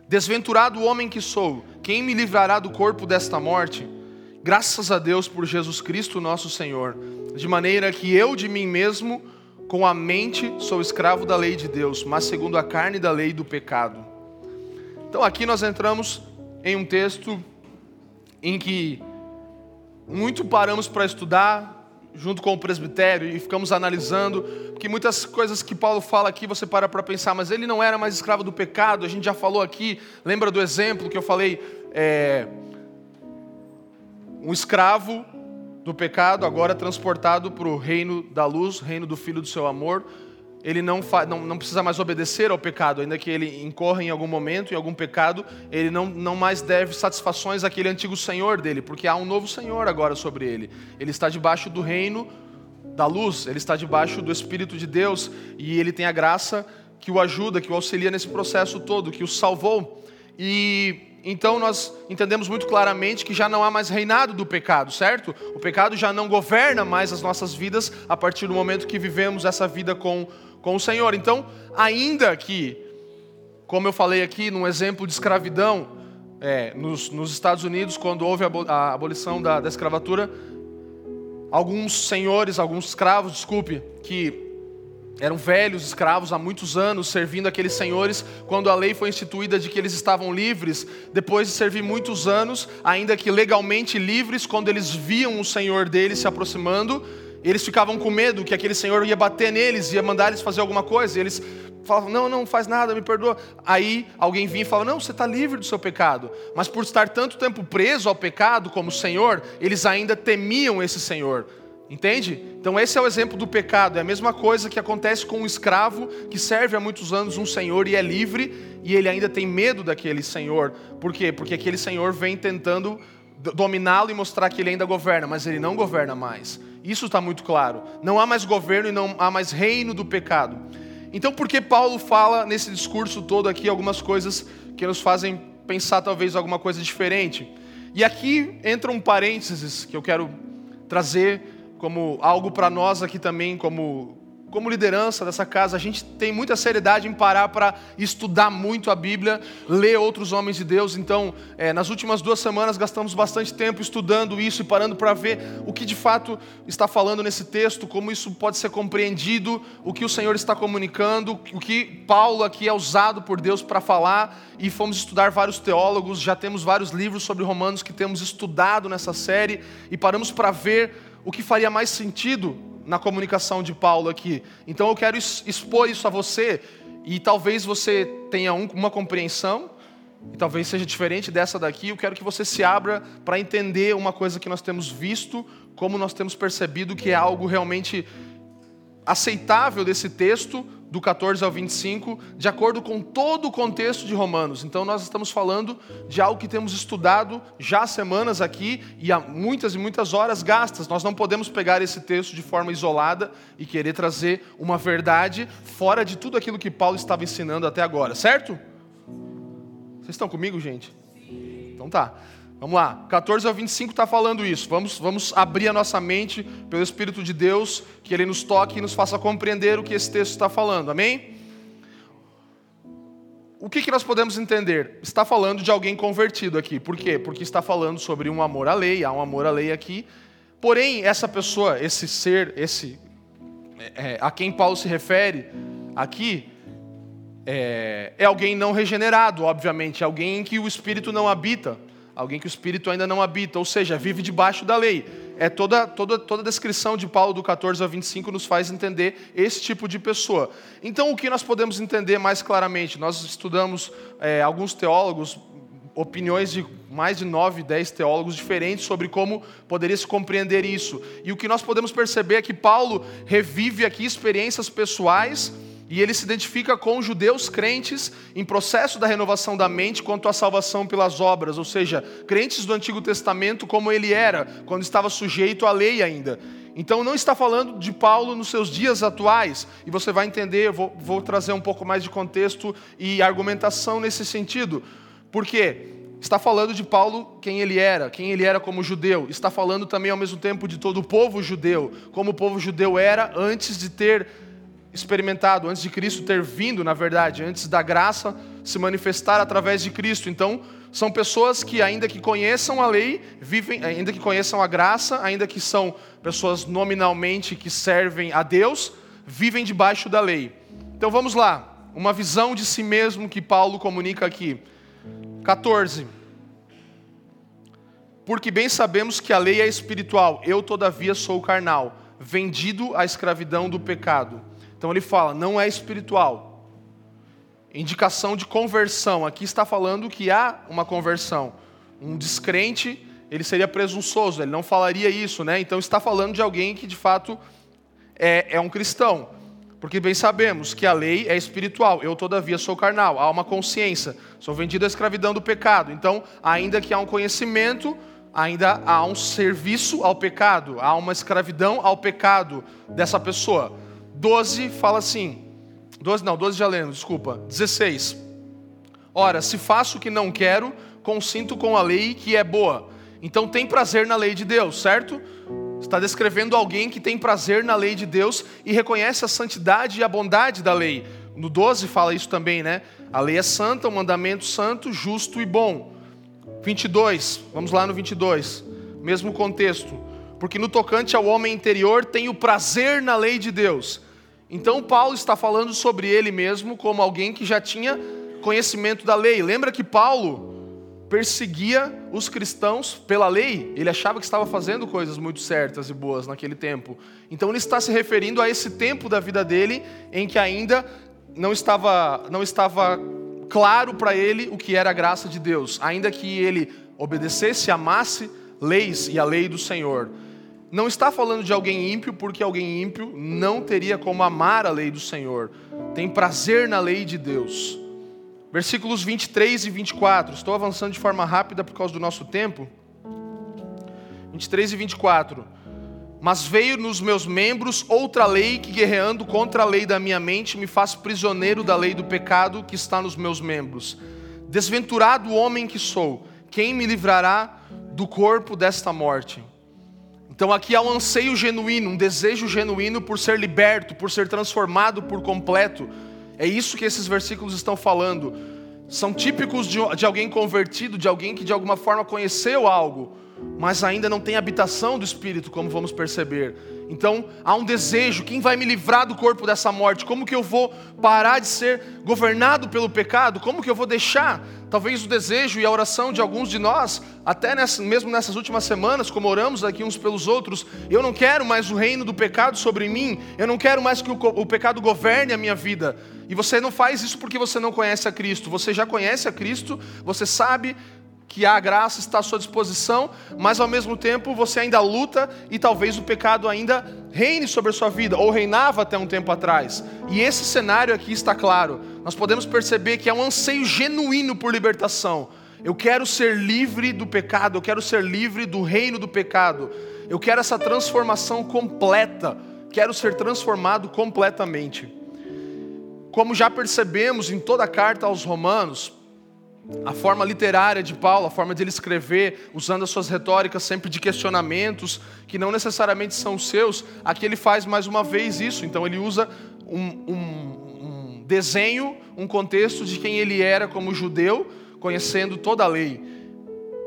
Desventurado homem que sou, quem me livrará do corpo desta morte? Graças a Deus por Jesus Cristo, nosso Senhor, de maneira que eu de mim mesmo, com a mente, sou escravo da lei de Deus, mas segundo a carne da lei do pecado. Então aqui nós entramos em um texto em que muito paramos para estudar, junto com o presbitério e ficamos analisando, porque muitas coisas que Paulo fala aqui você para para pensar, mas ele não era mais escravo do pecado, a gente já falou aqui, lembra do exemplo que eu falei, é, um escravo do pecado agora transportado para o reino da luz, reino do Filho do seu amor, ele não, não, não, precisa mais obedecer ao pecado, ainda que ele incorra em algum momento, em algum pecado, ele não, não mais deve satisfações àquele antigo senhor dele, porque há um novo senhor agora sobre ele. Ele está debaixo do reino da luz, ele está debaixo do Espírito de Deus e ele tem a graça que o ajuda, que o auxilia nesse processo todo, que o salvou. E então nós entendemos muito claramente que já não há mais reinado do pecado, certo? O pecado já não governa mais as nossas vidas a partir do momento que vivemos essa vida com com o Senhor. Então, ainda que, como eu falei aqui, num exemplo de escravidão, é, nos, nos, Estados Unidos, quando houve a abolição da, da escravatura, alguns senhores, alguns escravos, desculpe, que eram velhos escravos há muitos anos, servindo aqueles senhores, quando a lei foi instituída de que eles estavam livres, depois de servir muitos anos, ainda que legalmente livres, quando eles viam o senhor deles se aproximando, eles ficavam com medo que aquele senhor ia bater neles, ia mandar eles fazer alguma coisa. E eles falavam: Não, não faz nada, me perdoa. Aí alguém vinha e falava: Não, você está livre do seu pecado. Mas por estar tanto tempo preso ao pecado como senhor, eles ainda temiam esse senhor. Entende? Então, esse é o exemplo do pecado. É a mesma coisa que acontece com um escravo que serve há muitos anos um senhor e é livre, e ele ainda tem medo daquele senhor. Por quê? Porque aquele senhor vem tentando dominá-lo e mostrar que ele ainda governa, mas ele não governa mais. Isso está muito claro. Não há mais governo e não há mais reino do pecado. Então, por que Paulo fala nesse discurso todo aqui algumas coisas que nos fazem pensar talvez alguma coisa diferente? E aqui entra um parênteses que eu quero trazer como algo para nós aqui também, como como liderança dessa casa, a gente tem muita seriedade em parar para estudar muito a Bíblia, ler outros homens de Deus. Então, é, nas últimas duas semanas, gastamos bastante tempo estudando isso e parando para ver o que de fato está falando nesse texto, como isso pode ser compreendido, o que o Senhor está comunicando, o que Paulo aqui é usado por Deus para falar. E fomos estudar vários teólogos, já temos vários livros sobre Romanos que temos estudado nessa série, e paramos para ver o que faria mais sentido na comunicação de Paulo aqui. Então eu quero expor isso a você e talvez você tenha uma compreensão e talvez seja diferente dessa daqui. Eu quero que você se abra para entender uma coisa que nós temos visto, como nós temos percebido que é algo realmente aceitável desse texto do 14 ao 25, de acordo com todo o contexto de Romanos. Então, nós estamos falando de algo que temos estudado já há semanas aqui e há muitas e muitas horas gastas. Nós não podemos pegar esse texto de forma isolada e querer trazer uma verdade fora de tudo aquilo que Paulo estava ensinando até agora, certo? Vocês estão comigo, gente? Então tá. Vamos lá, 14 ao 25 está falando isso. Vamos, vamos abrir a nossa mente pelo Espírito de Deus, que Ele nos toque e nos faça compreender o que esse texto está falando, amém? O que, que nós podemos entender? Está falando de alguém convertido aqui. Por quê? Porque está falando sobre um amor à lei, há um amor à lei aqui. Porém, essa pessoa, esse ser, esse é, é a quem Paulo se refere aqui, é, é alguém não regenerado, obviamente, alguém em que o Espírito não habita alguém que o Espírito ainda não habita, ou seja, vive debaixo da lei. É toda, toda, toda a descrição de Paulo do 14 ao 25 nos faz entender esse tipo de pessoa. Então, o que nós podemos entender mais claramente? Nós estudamos é, alguns teólogos, opiniões de mais de nove, dez teólogos diferentes sobre como poderia se compreender isso. E o que nós podemos perceber é que Paulo revive aqui experiências pessoais e ele se identifica com judeus crentes em processo da renovação da mente quanto à salvação pelas obras, ou seja, crentes do Antigo Testamento como ele era, quando estava sujeito à lei ainda. Então não está falando de Paulo nos seus dias atuais, e você vai entender, vou, vou trazer um pouco mais de contexto e argumentação nesse sentido. Por quê? Está falando de Paulo quem ele era, quem ele era como judeu. Está falando também ao mesmo tempo de todo o povo judeu, como o povo judeu era antes de ter experimentado, antes de Cristo ter vindo, na verdade, antes da graça se manifestar através de Cristo. Então, são pessoas que, ainda que conheçam a lei, vivem, ainda que conheçam a graça, ainda que são pessoas nominalmente que servem a Deus, vivem debaixo da lei. Então vamos lá, uma visão de si mesmo que Paulo comunica aqui. 14. Porque bem sabemos que a lei é espiritual, eu todavia sou carnal, vendido à escravidão do pecado. Então ele fala, não é espiritual, indicação de conversão. Aqui está falando que há uma conversão. Um descrente, ele seria presunçoso, ele não falaria isso, né? Então está falando de alguém que de fato é, é um cristão. Porque bem sabemos que a lei é espiritual, eu todavia sou carnal, há uma consciência, sou vendido à escravidão do pecado. Então, ainda que há um conhecimento, ainda há um serviço ao pecado, há uma escravidão ao pecado dessa pessoa. 12 fala assim: 12 não, 12 já lendo, desculpa. 16. Ora, se faço o que não quero, consinto com a lei que é boa. Então tem prazer na lei de Deus, certo? Está descrevendo alguém que tem prazer na lei de Deus e reconhece a santidade e a bondade da lei. No 12 fala isso também, né? A lei é santa, o mandamento santo, justo e bom. 22, vamos lá no 22, mesmo contexto. Porque no tocante ao homem interior tem o prazer na lei de Deus então, Paulo está falando sobre ele mesmo como alguém que já tinha conhecimento da lei. Lembra que Paulo perseguia os cristãos pela lei? Ele achava que estava fazendo coisas muito certas e boas naquele tempo. Então, ele está se referindo a esse tempo da vida dele em que ainda não estava, não estava claro para ele o que era a graça de Deus, ainda que ele obedecesse, amasse leis e a lei do Senhor não está falando de alguém ímpio, porque alguém ímpio não teria como amar a lei do Senhor, tem prazer na lei de Deus. Versículos 23 e 24, estou avançando de forma rápida por causa do nosso tempo. 23 e 24. Mas veio nos meus membros outra lei que, guerreando contra a lei da minha mente, me faz prisioneiro da lei do pecado que está nos meus membros. Desventurado homem que sou, quem me livrará do corpo desta morte? Então aqui há um anseio genuíno, um desejo genuíno por ser liberto, por ser transformado por completo. É isso que esses versículos estão falando. São típicos de, de alguém convertido, de alguém que de alguma forma conheceu algo, mas ainda não tem habitação do Espírito, como vamos perceber. Então há um desejo: quem vai me livrar do corpo dessa morte? Como que eu vou parar de ser governado pelo pecado? Como que eu vou deixar? Talvez o desejo e a oração de alguns de nós, até nessa, mesmo nessas últimas semanas, como oramos aqui uns pelos outros, eu não quero mais o reino do pecado sobre mim, eu não quero mais que o, o pecado governe a minha vida. E você não faz isso porque você não conhece a Cristo, você já conhece a Cristo, você sabe que a graça está à sua disposição, mas ao mesmo tempo você ainda luta e talvez o pecado ainda reine sobre a sua vida, ou reinava até um tempo atrás. E esse cenário aqui está claro. Nós podemos perceber que é um anseio genuíno por libertação. Eu quero ser livre do pecado, eu quero ser livre do reino do pecado. Eu quero essa transformação completa. Quero ser transformado completamente. Como já percebemos em toda a carta aos Romanos, a forma literária de Paulo, a forma de ele escrever, usando as suas retóricas sempre de questionamentos, que não necessariamente são seus, aqui ele faz mais uma vez isso. Então ele usa um, um, um desenho, um contexto de quem ele era como judeu, conhecendo toda a lei,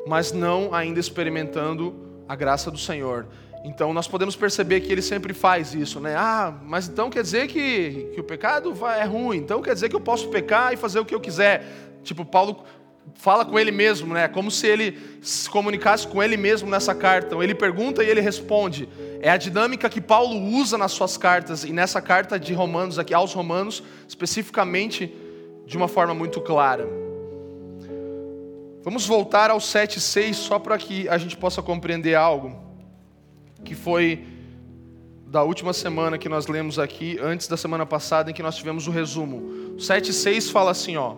mas não ainda experimentando a graça do Senhor. Então nós podemos perceber que ele sempre faz isso, né? Ah, mas então quer dizer que, que o pecado é ruim, então quer dizer que eu posso pecar e fazer o que eu quiser. Tipo, Paulo fala com ele mesmo, né? Como se ele se comunicasse com ele mesmo nessa carta. Então, ele pergunta e ele responde. É a dinâmica que Paulo usa nas suas cartas e nessa carta de Romanos aqui aos Romanos, especificamente de uma forma muito clara. Vamos voltar ao 7:6 só para que a gente possa compreender algo que foi da última semana que nós lemos aqui, antes da semana passada em que nós tivemos o resumo. 7:6 fala assim, ó: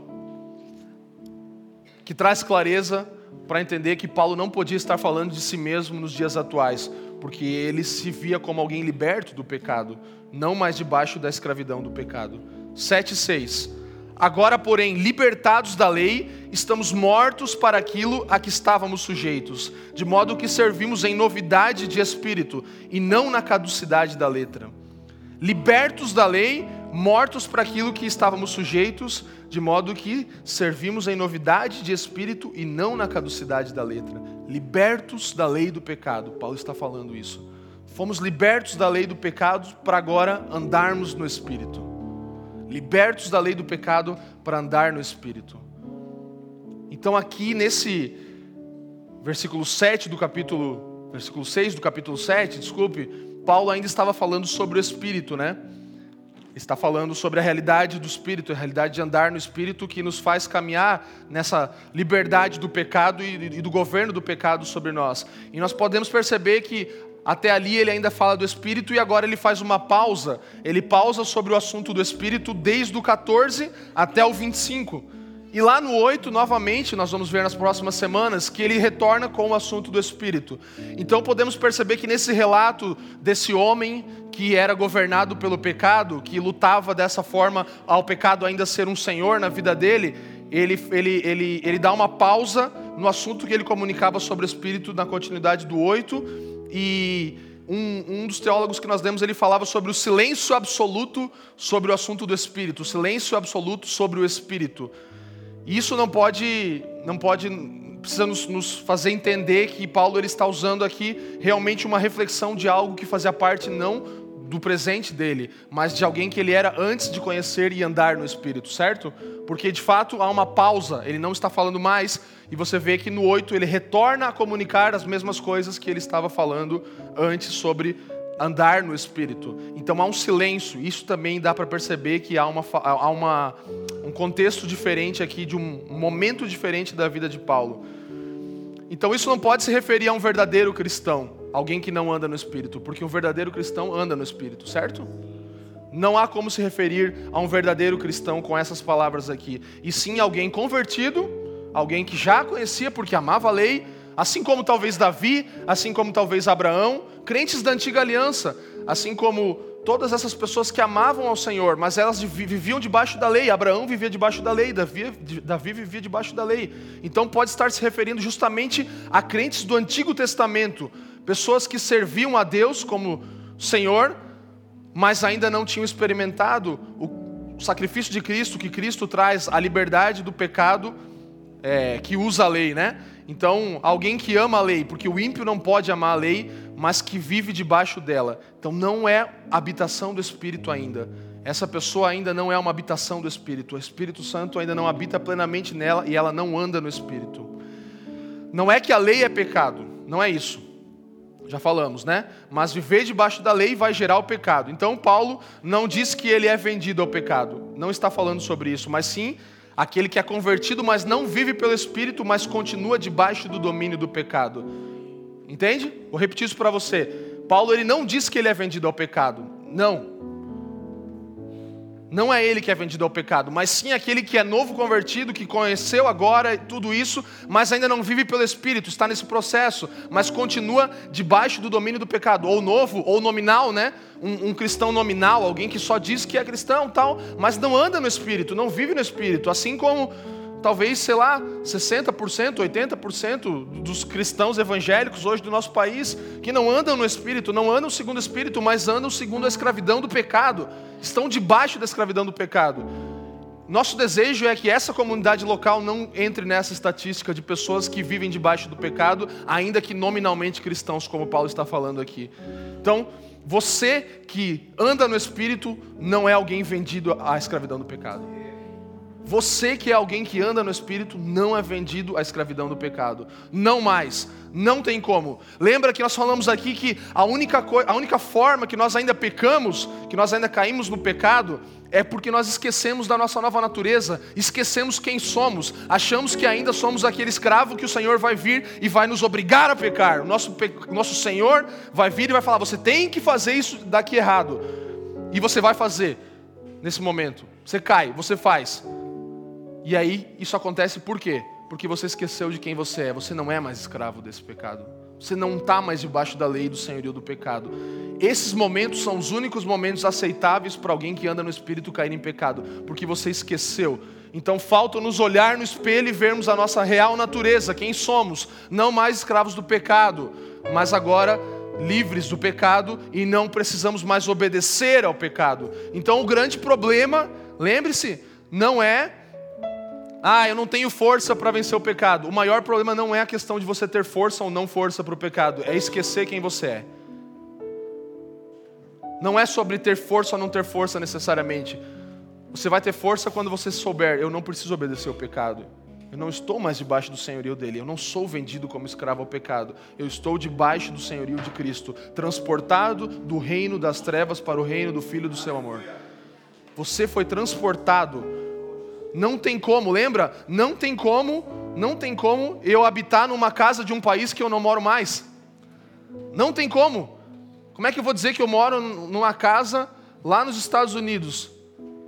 que traz clareza para entender que Paulo não podia estar falando de si mesmo nos dias atuais, porque ele se via como alguém liberto do pecado, não mais debaixo da escravidão do pecado. 7:6 Agora, porém, libertados da lei, estamos mortos para aquilo a que estávamos sujeitos, de modo que servimos em novidade de espírito e não na caducidade da letra. Libertos da lei, mortos para aquilo que estávamos sujeitos, de modo que servimos em novidade de espírito e não na caducidade da letra. Libertos da lei do pecado. Paulo está falando isso. Fomos libertos da lei do pecado para agora andarmos no espírito. Libertos da lei do pecado para andar no espírito. Então aqui nesse versículo 7 do capítulo, versículo 6 do capítulo 7, desculpe, Paulo ainda estava falando sobre o espírito, né? Está falando sobre a realidade do Espírito, a realidade de andar no Espírito que nos faz caminhar nessa liberdade do pecado e, do governo do pecado sobre nós. E nós podemos perceber que até ali ele ainda fala do Espírito e agora ele faz uma pausa. Ele pausa sobre o assunto do Espírito desde o 14 até o 25. E lá no 8, novamente, nós vamos ver nas próximas semanas, que ele retorna com o assunto do Espírito. Então podemos perceber que nesse relato desse homem que era governado pelo pecado, que lutava dessa forma ao pecado ainda ser um senhor na vida dele, ele, ele, ele, ele dá uma pausa no assunto que ele comunicava sobre o Espírito na continuidade do 8. E um, um, dos teólogos que nós demos, ele falava sobre o silêncio absoluto sobre o assunto do Espírito, o silêncio absoluto sobre o Espírito. Isso não pode, não pode, precisa nos, nos, fazer entender que Paulo ele está usando aqui realmente uma reflexão de algo que fazia parte não do presente dele, mas de alguém que ele era antes de conhecer e andar no Espírito, certo? Porque de fato há uma pausa, ele não está falando mais, e você vê que no 8 ele retorna a comunicar as mesmas coisas que ele estava falando antes sobre andar no Espírito. Então há um silêncio, isso também dá para perceber que há, uma, há uma, um contexto diferente aqui, de um momento diferente da vida de Paulo. Então isso não pode se referir a um verdadeiro cristão, alguém que não anda no Espírito, porque um verdadeiro cristão anda no Espírito, certo? Não há como se referir a um verdadeiro cristão com essas palavras aqui, e sim alguém convertido, alguém que já conhecia porque amava a lei, assim como talvez Davi, assim como talvez Abraão, crentes da antiga aliança, assim como todas essas pessoas que amavam ao Senhor, mas elas viviam debaixo da lei. Abraão vivia debaixo da lei, Davi, Davi vivia debaixo da lei. Então pode estar se referindo justamente a crentes do Antigo Testamento, pessoas que serviam a Deus como Senhor, mas ainda não tinham experimentado o sacrifício de Cristo, que Cristo traz a liberdade do pecado é, que usa a lei, né? Então, alguém que ama a lei, porque o ímpio não pode amar a lei, mas que vive debaixo dela. Então, não é habitação do Espírito ainda. Essa pessoa ainda não é uma habitação do Espírito. O Espírito Santo ainda não habita plenamente nela e ela não anda no Espírito. Não é que a lei é pecado, não é isso. Já falamos, né? Mas viver debaixo da lei vai gerar o pecado. Então, Paulo não diz que ele é vendido ao pecado. Não está falando sobre isso, mas sim aquele que é convertido, mas não vive pelo Espírito, mas continua debaixo do domínio do pecado. Entende? Vou repetir isso para você. Paulo ele não diz que ele é vendido ao pecado. Não. Não é ele que é vendido ao pecado, mas sim aquele que é novo convertido, que conheceu agora tudo isso, mas ainda não vive pelo Espírito, está nesse processo, mas continua debaixo do domínio do pecado, ou novo, ou nominal, né? Um, um cristão nominal, alguém que só diz que é cristão, tal, mas não anda no Espírito, não vive no Espírito, assim como talvez, sei lá, 60%, 80% dos cristãos evangélicos hoje do nosso país que não andam no espírito, não andam segundo o espírito, mas andam segundo a escravidão do pecado, estão debaixo da escravidão do pecado. Nosso desejo é que essa comunidade local não entre nessa estatística de pessoas que vivem debaixo do pecado, ainda que nominalmente cristãos, como Paulo está falando aqui. Então, você que anda no espírito não é alguém vendido à escravidão do pecado. Você que é alguém que anda no Espírito não é vendido à escravidão do pecado. Não mais. Não tem como. Lembra que nós falamos aqui que a única, a única forma que nós ainda pecamos, que nós ainda caímos no pecado, é porque nós esquecemos da nossa nova natureza, esquecemos quem somos, achamos que ainda somos aquele escravo que o Senhor vai vir e vai nos obrigar a pecar. O nosso, nosso Senhor vai vir e vai falar: você tem que fazer isso daqui errado. E você vai fazer nesse momento. Você cai, você faz. E aí isso acontece por quê? Porque você esqueceu de quem você é. Você não é mais escravo desse pecado. Você não está mais debaixo da lei do senhorio do pecado. Esses momentos são os únicos momentos aceitáveis para alguém que anda no espírito cair em pecado, porque você esqueceu. Então falta nos olhar no espelho e vermos a nossa real natureza, quem somos, não mais escravos do pecado, mas agora livres do pecado e não precisamos mais obedecer ao pecado. Então o grande problema, lembre-se, não é ah, eu não tenho força para vencer o pecado. O maior problema não é a questão de você ter força ou não força para o pecado, é esquecer quem você é. Não é sobre ter força ou não ter força necessariamente. Você vai ter força quando você souber, eu não preciso obedecer ao pecado. Eu não estou mais debaixo do senhorio dele. Eu não sou vendido como escravo ao pecado. Eu estou debaixo do senhorio de Cristo, transportado do reino das trevas para o reino do Filho do seu amor. Você foi transportado. Não tem como, lembra? Não tem como, não tem como eu habitar numa casa de um país que eu não moro mais. Não tem como. Como é que eu vou dizer que eu moro numa casa lá nos Estados Unidos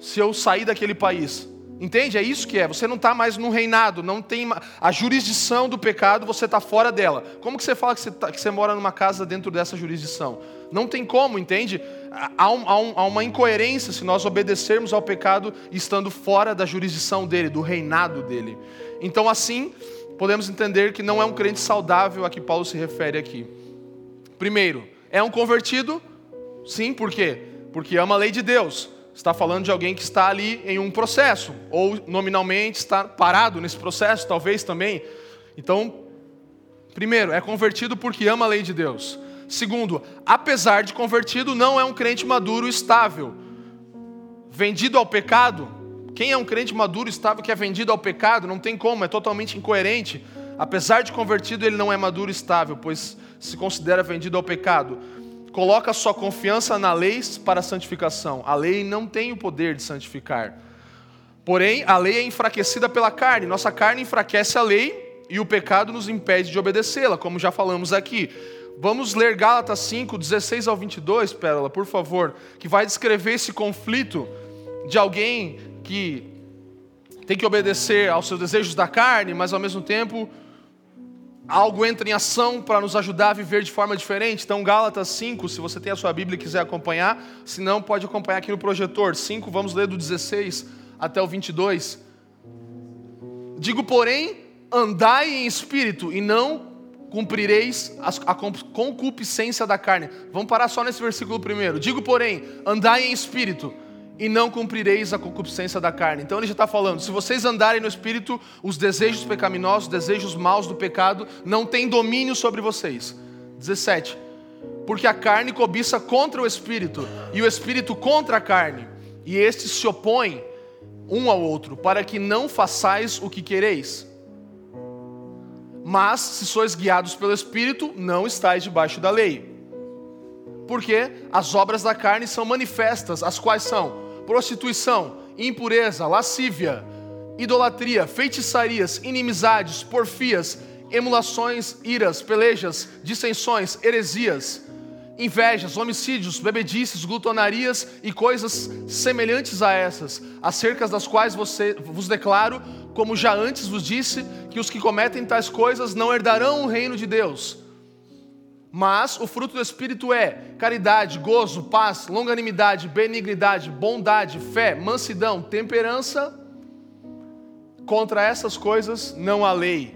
se eu sair daquele país? Entende? É isso que é. Você não está mais no reinado, não tem a jurisdição do pecado, você está fora dela. Como que você fala que você, tá, que você, mora numa casa dentro dessa jurisdição? Não tem como, entende? Há, um, há, um, há uma incoerência se nós obedecermos ao pecado estando fora da jurisdição dele, do reinado dele. Então, assim, podemos entender que não é um crente saudável a que Paulo se refere aqui. Primeiro, é um convertido? Sim, por quê? Porque ama a lei de Deus está falando de alguém que está ali em um processo, ou nominalmente está parado nesse processo, talvez também. Então, primeiro, é convertido porque ama a lei de Deus. Segundo, apesar de convertido, não é um crente maduro estável. Vendido ao pecado, quem é um crente maduro estável que é vendido ao pecado? Não tem como, é totalmente incoerente. Apesar de convertido, ele não é maduro estável, pois se considera vendido ao pecado coloca sua confiança na lei para a santificação. A lei não tem o poder de santificar. Porém, a lei é enfraquecida pela carne. Nossa carne enfraquece a lei e o pecado nos impede de obedecê-la, como já falamos aqui. Vamos ler Gálatas 5, 16 ao 22, Pérola, por favor, que vai descrever esse conflito de alguém que tem que obedecer aos seus desejos da carne, mas ao mesmo tempo algo entra em ação para nos ajudar a viver de forma diferente. Então, Gálatas 5, se você tem a sua Bíblia e quiser acompanhar, se não, pode acompanhar aqui no projetor. 5, vamos ler do 16 até o 22. Digo, porém, andai em espírito e não cumprireis a concupiscência da carne. Vamos parar só nesse versículo primeiro. Digo, porém, andai em espírito e não cumprireis a concupiscência da carne. Então ele já está falando: se vocês andarem no espírito, os desejos pecaminosos, os desejos maus do pecado, não têm domínio sobre vocês. 17. Porque a carne cobiça contra o espírito, e o espírito contra a carne, e estes se opõem um ao outro, para que não façais o que quereis. Mas, se sois guiados pelo espírito, não estáis debaixo da lei. Porque as obras da carne são manifestas, as quais são prostituição, impureza, lascívia, idolatria, feitiçarias, inimizades, porfias, emulações, iras, pelejas, dissensões, heresias, invejas, homicídios, bebedices, glutonarias e coisas semelhantes a essas, acerca das quais você, vos declaro, como já antes vos disse, que os que cometem tais coisas não herdarão o reino de Deus. Mas o fruto do Espírito é caridade, gozo, paz, longanimidade, benignidade, bondade, fé, mansidão, temperança. Contra essas coisas não há lei.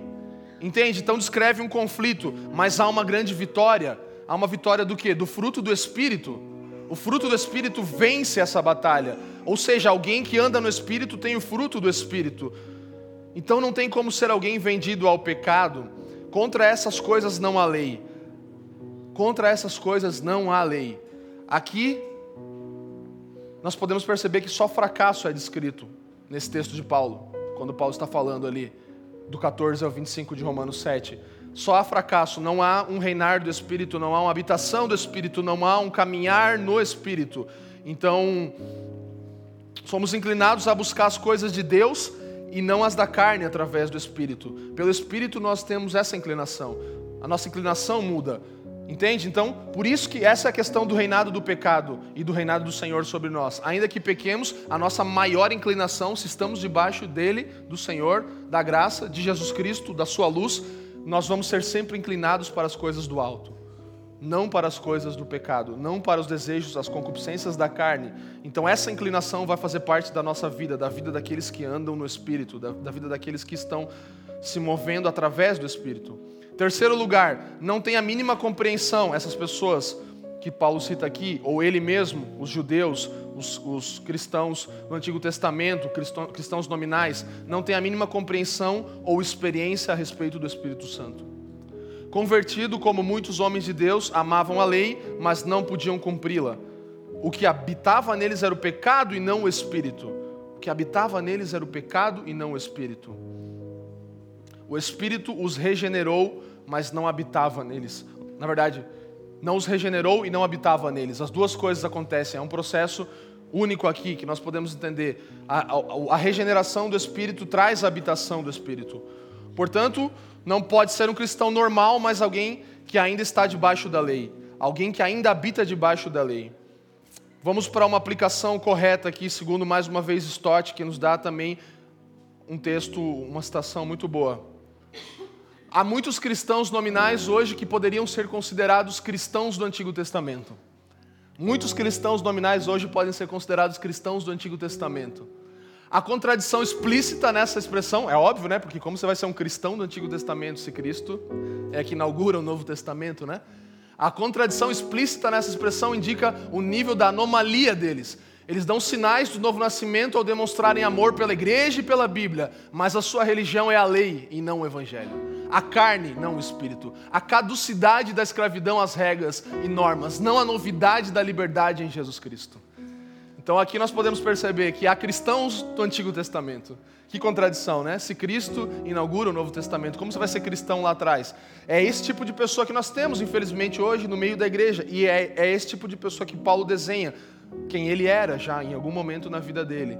Entende? Então descreve um conflito, mas há uma grande vitória. Há uma vitória do que? Do fruto do Espírito. O fruto do Espírito vence essa batalha. Ou seja, alguém que anda no Espírito tem o fruto do Espírito. Então não tem como ser alguém vendido ao pecado. Contra essas coisas não há lei. Contra essas coisas não há lei. Aqui, nós podemos perceber que só fracasso é descrito nesse texto de Paulo, quando Paulo está falando ali, do 14 ao 25 de Romanos 7. Só há fracasso, não há um reinar do Espírito, não há uma habitação do Espírito, não há um caminhar no Espírito. Então, somos inclinados a buscar as coisas de Deus e não as da carne através do Espírito. Pelo Espírito nós temos essa inclinação. A nossa inclinação muda. Entende? Então, por isso que essa é a questão do reinado do pecado e do reinado do Senhor sobre nós. Ainda que pequemos, a nossa maior inclinação, se estamos debaixo dele, do Senhor, da graça, de Jesus Cristo, da sua luz, nós vamos ser sempre inclinados para as coisas do alto, não para as coisas do pecado, não para os desejos, as concupiscências da carne. Então, essa inclinação vai fazer parte da nossa vida, da vida daqueles que andam no Espírito, da, da vida daqueles que estão se movendo através do Espírito. Terceiro lugar, não tem a mínima compreensão, essas pessoas que Paulo cita aqui, ou ele mesmo, os judeus, os, os cristãos do Antigo Testamento, cristãos, cristãos nominais, não têm a mínima compreensão ou experiência a respeito do Espírito Santo. Convertido como muitos homens de Deus, amavam a lei, mas não podiam cumpri-la. O que habitava neles era o pecado e não o Espírito. O que habitava neles era o pecado e não o Espírito. O Espírito os regenerou mas não habitava neles. Na verdade, não os regenerou e não habitava neles. As duas coisas acontecem. É um processo único aqui que nós podemos entender. A, a, a, regeneração do Espírito traz a habitação do Espírito. Portanto, não pode ser um cristão normal, mas alguém que ainda está debaixo da lei. Alguém que ainda habita debaixo da lei. Vamos para uma aplicação correta aqui, segundo mais uma vez Stott, que nos dá também um texto, uma citação muito boa. Há muitos cristãos nominais hoje que poderiam ser considerados cristãos do Antigo Testamento. Muitos cristãos nominais hoje podem ser considerados cristãos do Antigo Testamento. A contradição explícita nessa expressão é óbvio, né? Porque como você vai ser um cristão do Antigo Testamento se Cristo é que inaugura o Novo Testamento, né? A contradição explícita nessa expressão indica o nível da anomalia deles. Eles dão sinais do novo nascimento ao demonstrarem amor pela igreja e pela Bíblia, mas a sua religião é a lei e não o evangelho a carne, não o espírito, a caducidade da escravidão às regras e normas, não a novidade da liberdade em Jesus Cristo. Então aqui nós podemos perceber que há cristãos do Antigo Testamento. Que contradição, né? Se Cristo inaugura o Novo Testamento, como você vai ser cristão lá atrás? É esse tipo de pessoa que nós temos, infelizmente, hoje no meio da igreja. E é, é esse tipo de pessoa que Paulo desenha, quem ele era já em algum momento na vida dele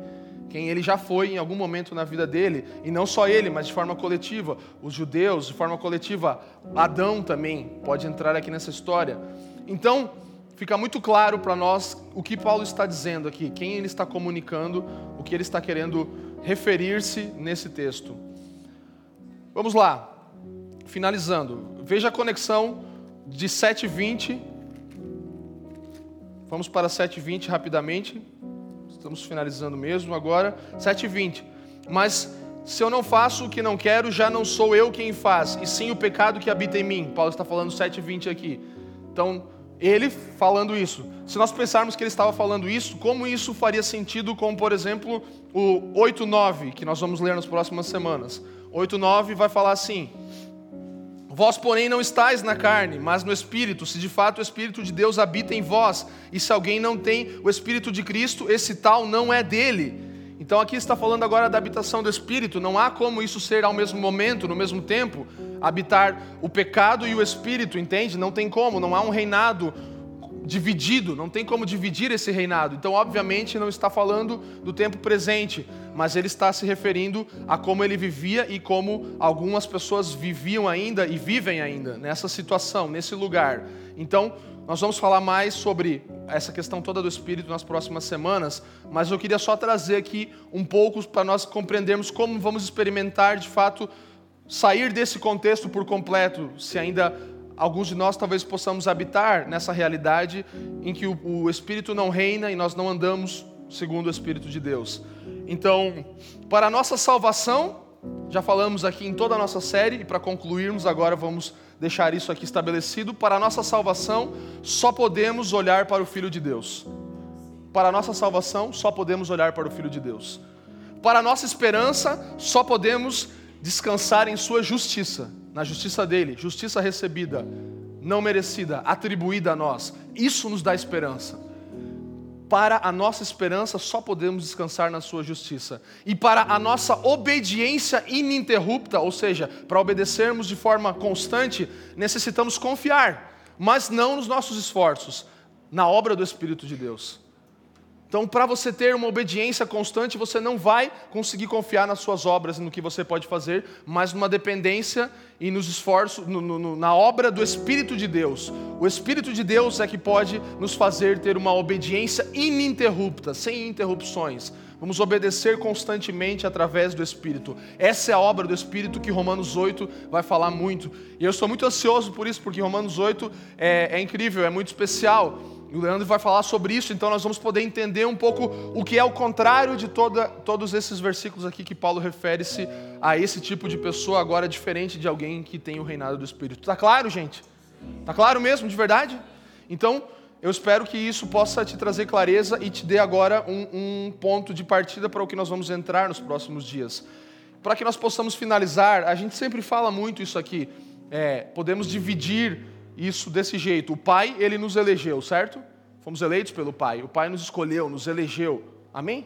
quem ele já foi em algum momento na vida dele, e não só ele, mas de forma coletiva, os judeus, de forma coletiva, Adão também pode entrar aqui nessa história. Então, fica muito claro para nós o que Paulo está dizendo aqui, quem ele está comunicando, o que ele está querendo referir-se nesse texto. Vamos lá, finalizando. Veja a conexão de 7:20. Vamos para 7:20 rapidamente. Estamos finalizando mesmo agora. 7h20. Mas se eu não faço o que não quero, já não sou eu quem faz, e sim o pecado que habita em mim. Paulo está falando 7h20 aqui. Então, ele falando isso. Se nós pensarmos que ele estava falando isso, como isso faria sentido com, por exemplo, o 8.9, que nós vamos ler nas próximas semanas. 8.9 vai falar assim: Vós, porém, não estáis na carne, mas no Espírito, se de fato o Espírito de Deus habita em vós. E se alguém não tem o Espírito de Cristo, esse tal não é dele. Então aqui está falando agora da habitação do Espírito. Não há como isso ser ao mesmo momento, no mesmo tempo, habitar o pecado e o Espírito, entende? Não tem como, não há um reinado dividido, não tem como dividir esse reinado. Então, obviamente, não está falando do tempo presente, mas ele está se referindo a como ele vivia e como algumas pessoas viviam ainda e vivem ainda nessa situação, nesse lugar. Então, nós vamos falar mais sobre essa questão toda do Espírito nas próximas semanas, mas eu queria só trazer aqui um pouco para nós compreendermos como vamos experimentar de fato sair desse contexto por completo, se ainda alguns de nós talvez possamos habitar nessa realidade em que o, o Espírito não reina e nós não andamos segundo o Espírito de Deus. Então, para a nossa salvação, já falamos aqui em toda a nossa série, e para concluirmos, agora vamos deixar isso aqui estabelecido. Para a nossa salvação, só podemos olhar para o Filho de Deus. Para a nossa salvação, só podemos olhar para o Filho de Deus. Para a nossa esperança, só podemos descansar em Sua justiça, na justiça dele, justiça recebida, não merecida, atribuída a nós. Isso nos dá esperança para a nossa esperança só podemos descansar na Sua justiça. E para a nossa obediência ininterrupta, ou seja, para obedecermos de forma constante, necessitamos confiar, mas não nos nossos esforços, na obra do Espírito de Deus. Então, para você ter uma obediência constante, você não vai conseguir confiar nas suas obras e no que você pode fazer, mas numa dependência e nos esforços, no, no, na obra do Espírito de Deus. O Espírito de Deus é que pode nos fazer ter uma obediência ininterrupta, sem interrupções. Vamos obedecer constantemente através do Espírito. Essa é a obra do Espírito que Romanos 8 vai falar muito. E eu estou muito ansioso por isso, porque Romanos 8 é, é incrível, é muito especial E o Leandro vai falar sobre isso, então nós vamos poder entender um pouco o que é o contrário de toda, todos esses versículos aqui que Paulo refere-se a esse tipo de pessoa, agora diferente de alguém que tem o reinado do Espírito. Tá claro, gente? Tá claro mesmo, de verdade? Então, eu espero que isso possa te trazer clareza e te dê agora um, um ponto de partida para o que nós vamos entrar nos próximos dias. Para que nós possamos finalizar, a gente sempre fala muito isso aqui, é, podemos dividir isso desse jeito. O Pai, ele nos elegeu, certo? Fomos eleitos pelo Pai. O Pai nos escolheu, nos elegeu. Amém?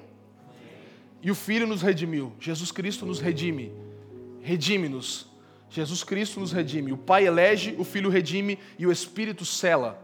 E o Filho nos redimiu. Jesus Cristo nos redime. Redime-nos. Jesus Cristo nos redime. O Pai elege, o Filho redime e o Espírito cela.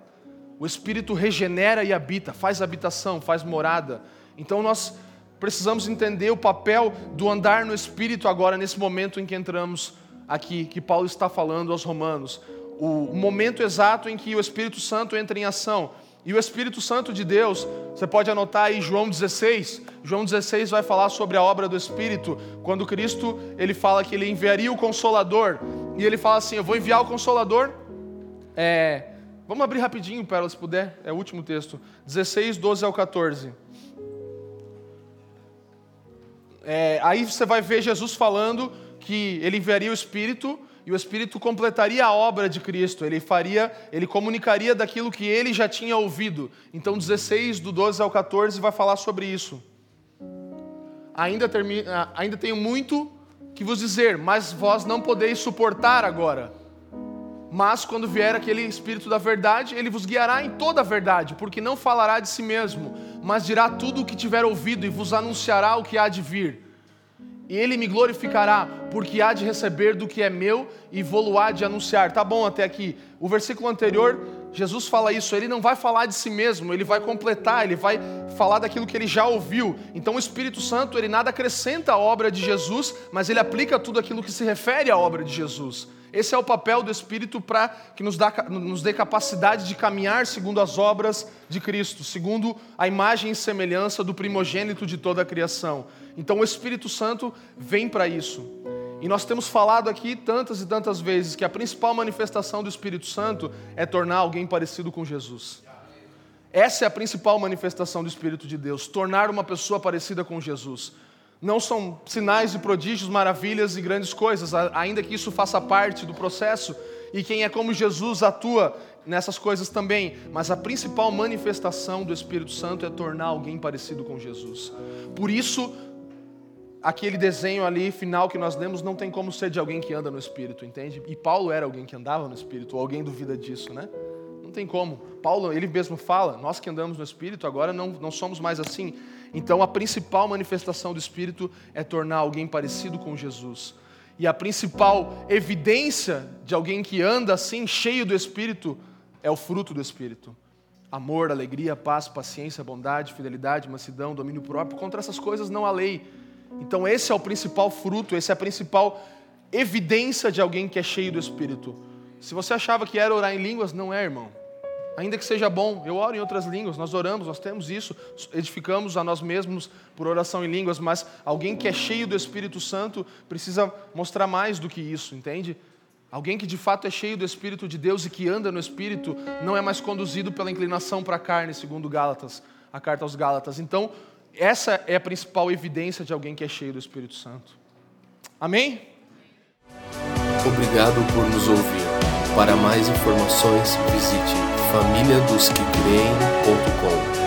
O Espírito regenera e habita, faz habitação, faz morada. Então nós precisamos entender o papel do andar no Espírito agora, nesse momento em que entramos aqui, que Paulo está falando aos Romanos o momento exato em que o Espírito Santo entra em ação. E o Espírito Santo de Deus, você pode anotar aí João 16. João 16 vai falar sobre a obra do Espírito, quando Cristo ele fala que ele enviaria o Consolador, e ele fala assim: Eu vou enviar o Consolador. É, vamos abrir rapidinho, para se puder, é o último texto, 16, 12 ao 14. É, aí você vai ver Jesus falando que ele enviaria o Espírito e o Espírito completaria a obra de Cristo, ele faria, ele comunicaria daquilo que ele já tinha ouvido. Então 16 do 12 ao 14 vai falar sobre isso. Ainda termina, ainda tenho muito que vos dizer, mas vós não podeis suportar agora. Mas quando vier aquele Espírito da verdade, ele vos guiará em toda a verdade, porque não falará de si mesmo, mas dirá tudo o que tiver ouvido e vos anunciará o que há de vir e ele me glorificará, porque há de receber do que é meu e vou há de anunciar. Tá bom até aqui. O versículo anterior, Jesus fala isso, ele não vai falar de si mesmo, ele vai completar, ele vai falar daquilo que ele já ouviu. Então o Espírito Santo, ele nada acrescenta à obra de Jesus, mas ele aplica tudo aquilo que se refere à obra de Jesus. Esse é o papel do Espírito para que nos, dá, nos dê capacidade de caminhar segundo as obras de Cristo, segundo a imagem e semelhança do primogênito de toda a criação. Então o Espírito Santo vem para isso. E nós temos falado aqui tantas e tantas vezes que a principal manifestação do Espírito Santo é tornar alguém parecido com Jesus. Essa é a principal manifestação do Espírito de Deus, tornar uma pessoa parecida com Jesus não são sinais e prodígios, maravilhas e grandes coisas, ainda que isso faça parte do processo, e quem é como Jesus atua nessas coisas também, mas a principal manifestação do Espírito Santo é tornar alguém parecido com Jesus. Por isso, aquele desenho ali final que nós lemos não tem como ser de alguém que anda no Espírito, entende? E Paulo era alguém que andava no Espírito, ou alguém duvida disso, né? Não tem como. Paulo, ele mesmo fala, nós que andamos no Espírito agora não, não somos mais assim. Então, a principal manifestação do Espírito é tornar alguém parecido com Jesus. E a principal evidência de alguém que anda assim, cheio do Espírito, é o fruto do Espírito: amor, alegria, paz, paciência, bondade, fidelidade, mansidão, domínio próprio. Contra essas coisas não há lei. Então, esse é o principal fruto, esse é a principal evidência de alguém que é cheio do Espírito. Se você achava que era orar em línguas, não é, irmão. Ainda que seja bom, eu oro em outras línguas, nós oramos, nós temos isso, edificamos a nós mesmos por oração em línguas, mas alguém que é cheio do Espírito Santo precisa mostrar mais do que isso, entende? Alguém que de fato é cheio do Espírito de Deus e que anda no Espírito não é mais conduzido pela inclinação para a carne, segundo Gálatas, a carta aos Gálatas. Então, essa é a principal evidência de alguém que é cheio do Espírito Santo. Amém? Obrigado por nos ouvir. Para mais informações, visite famíliadosquecreem.com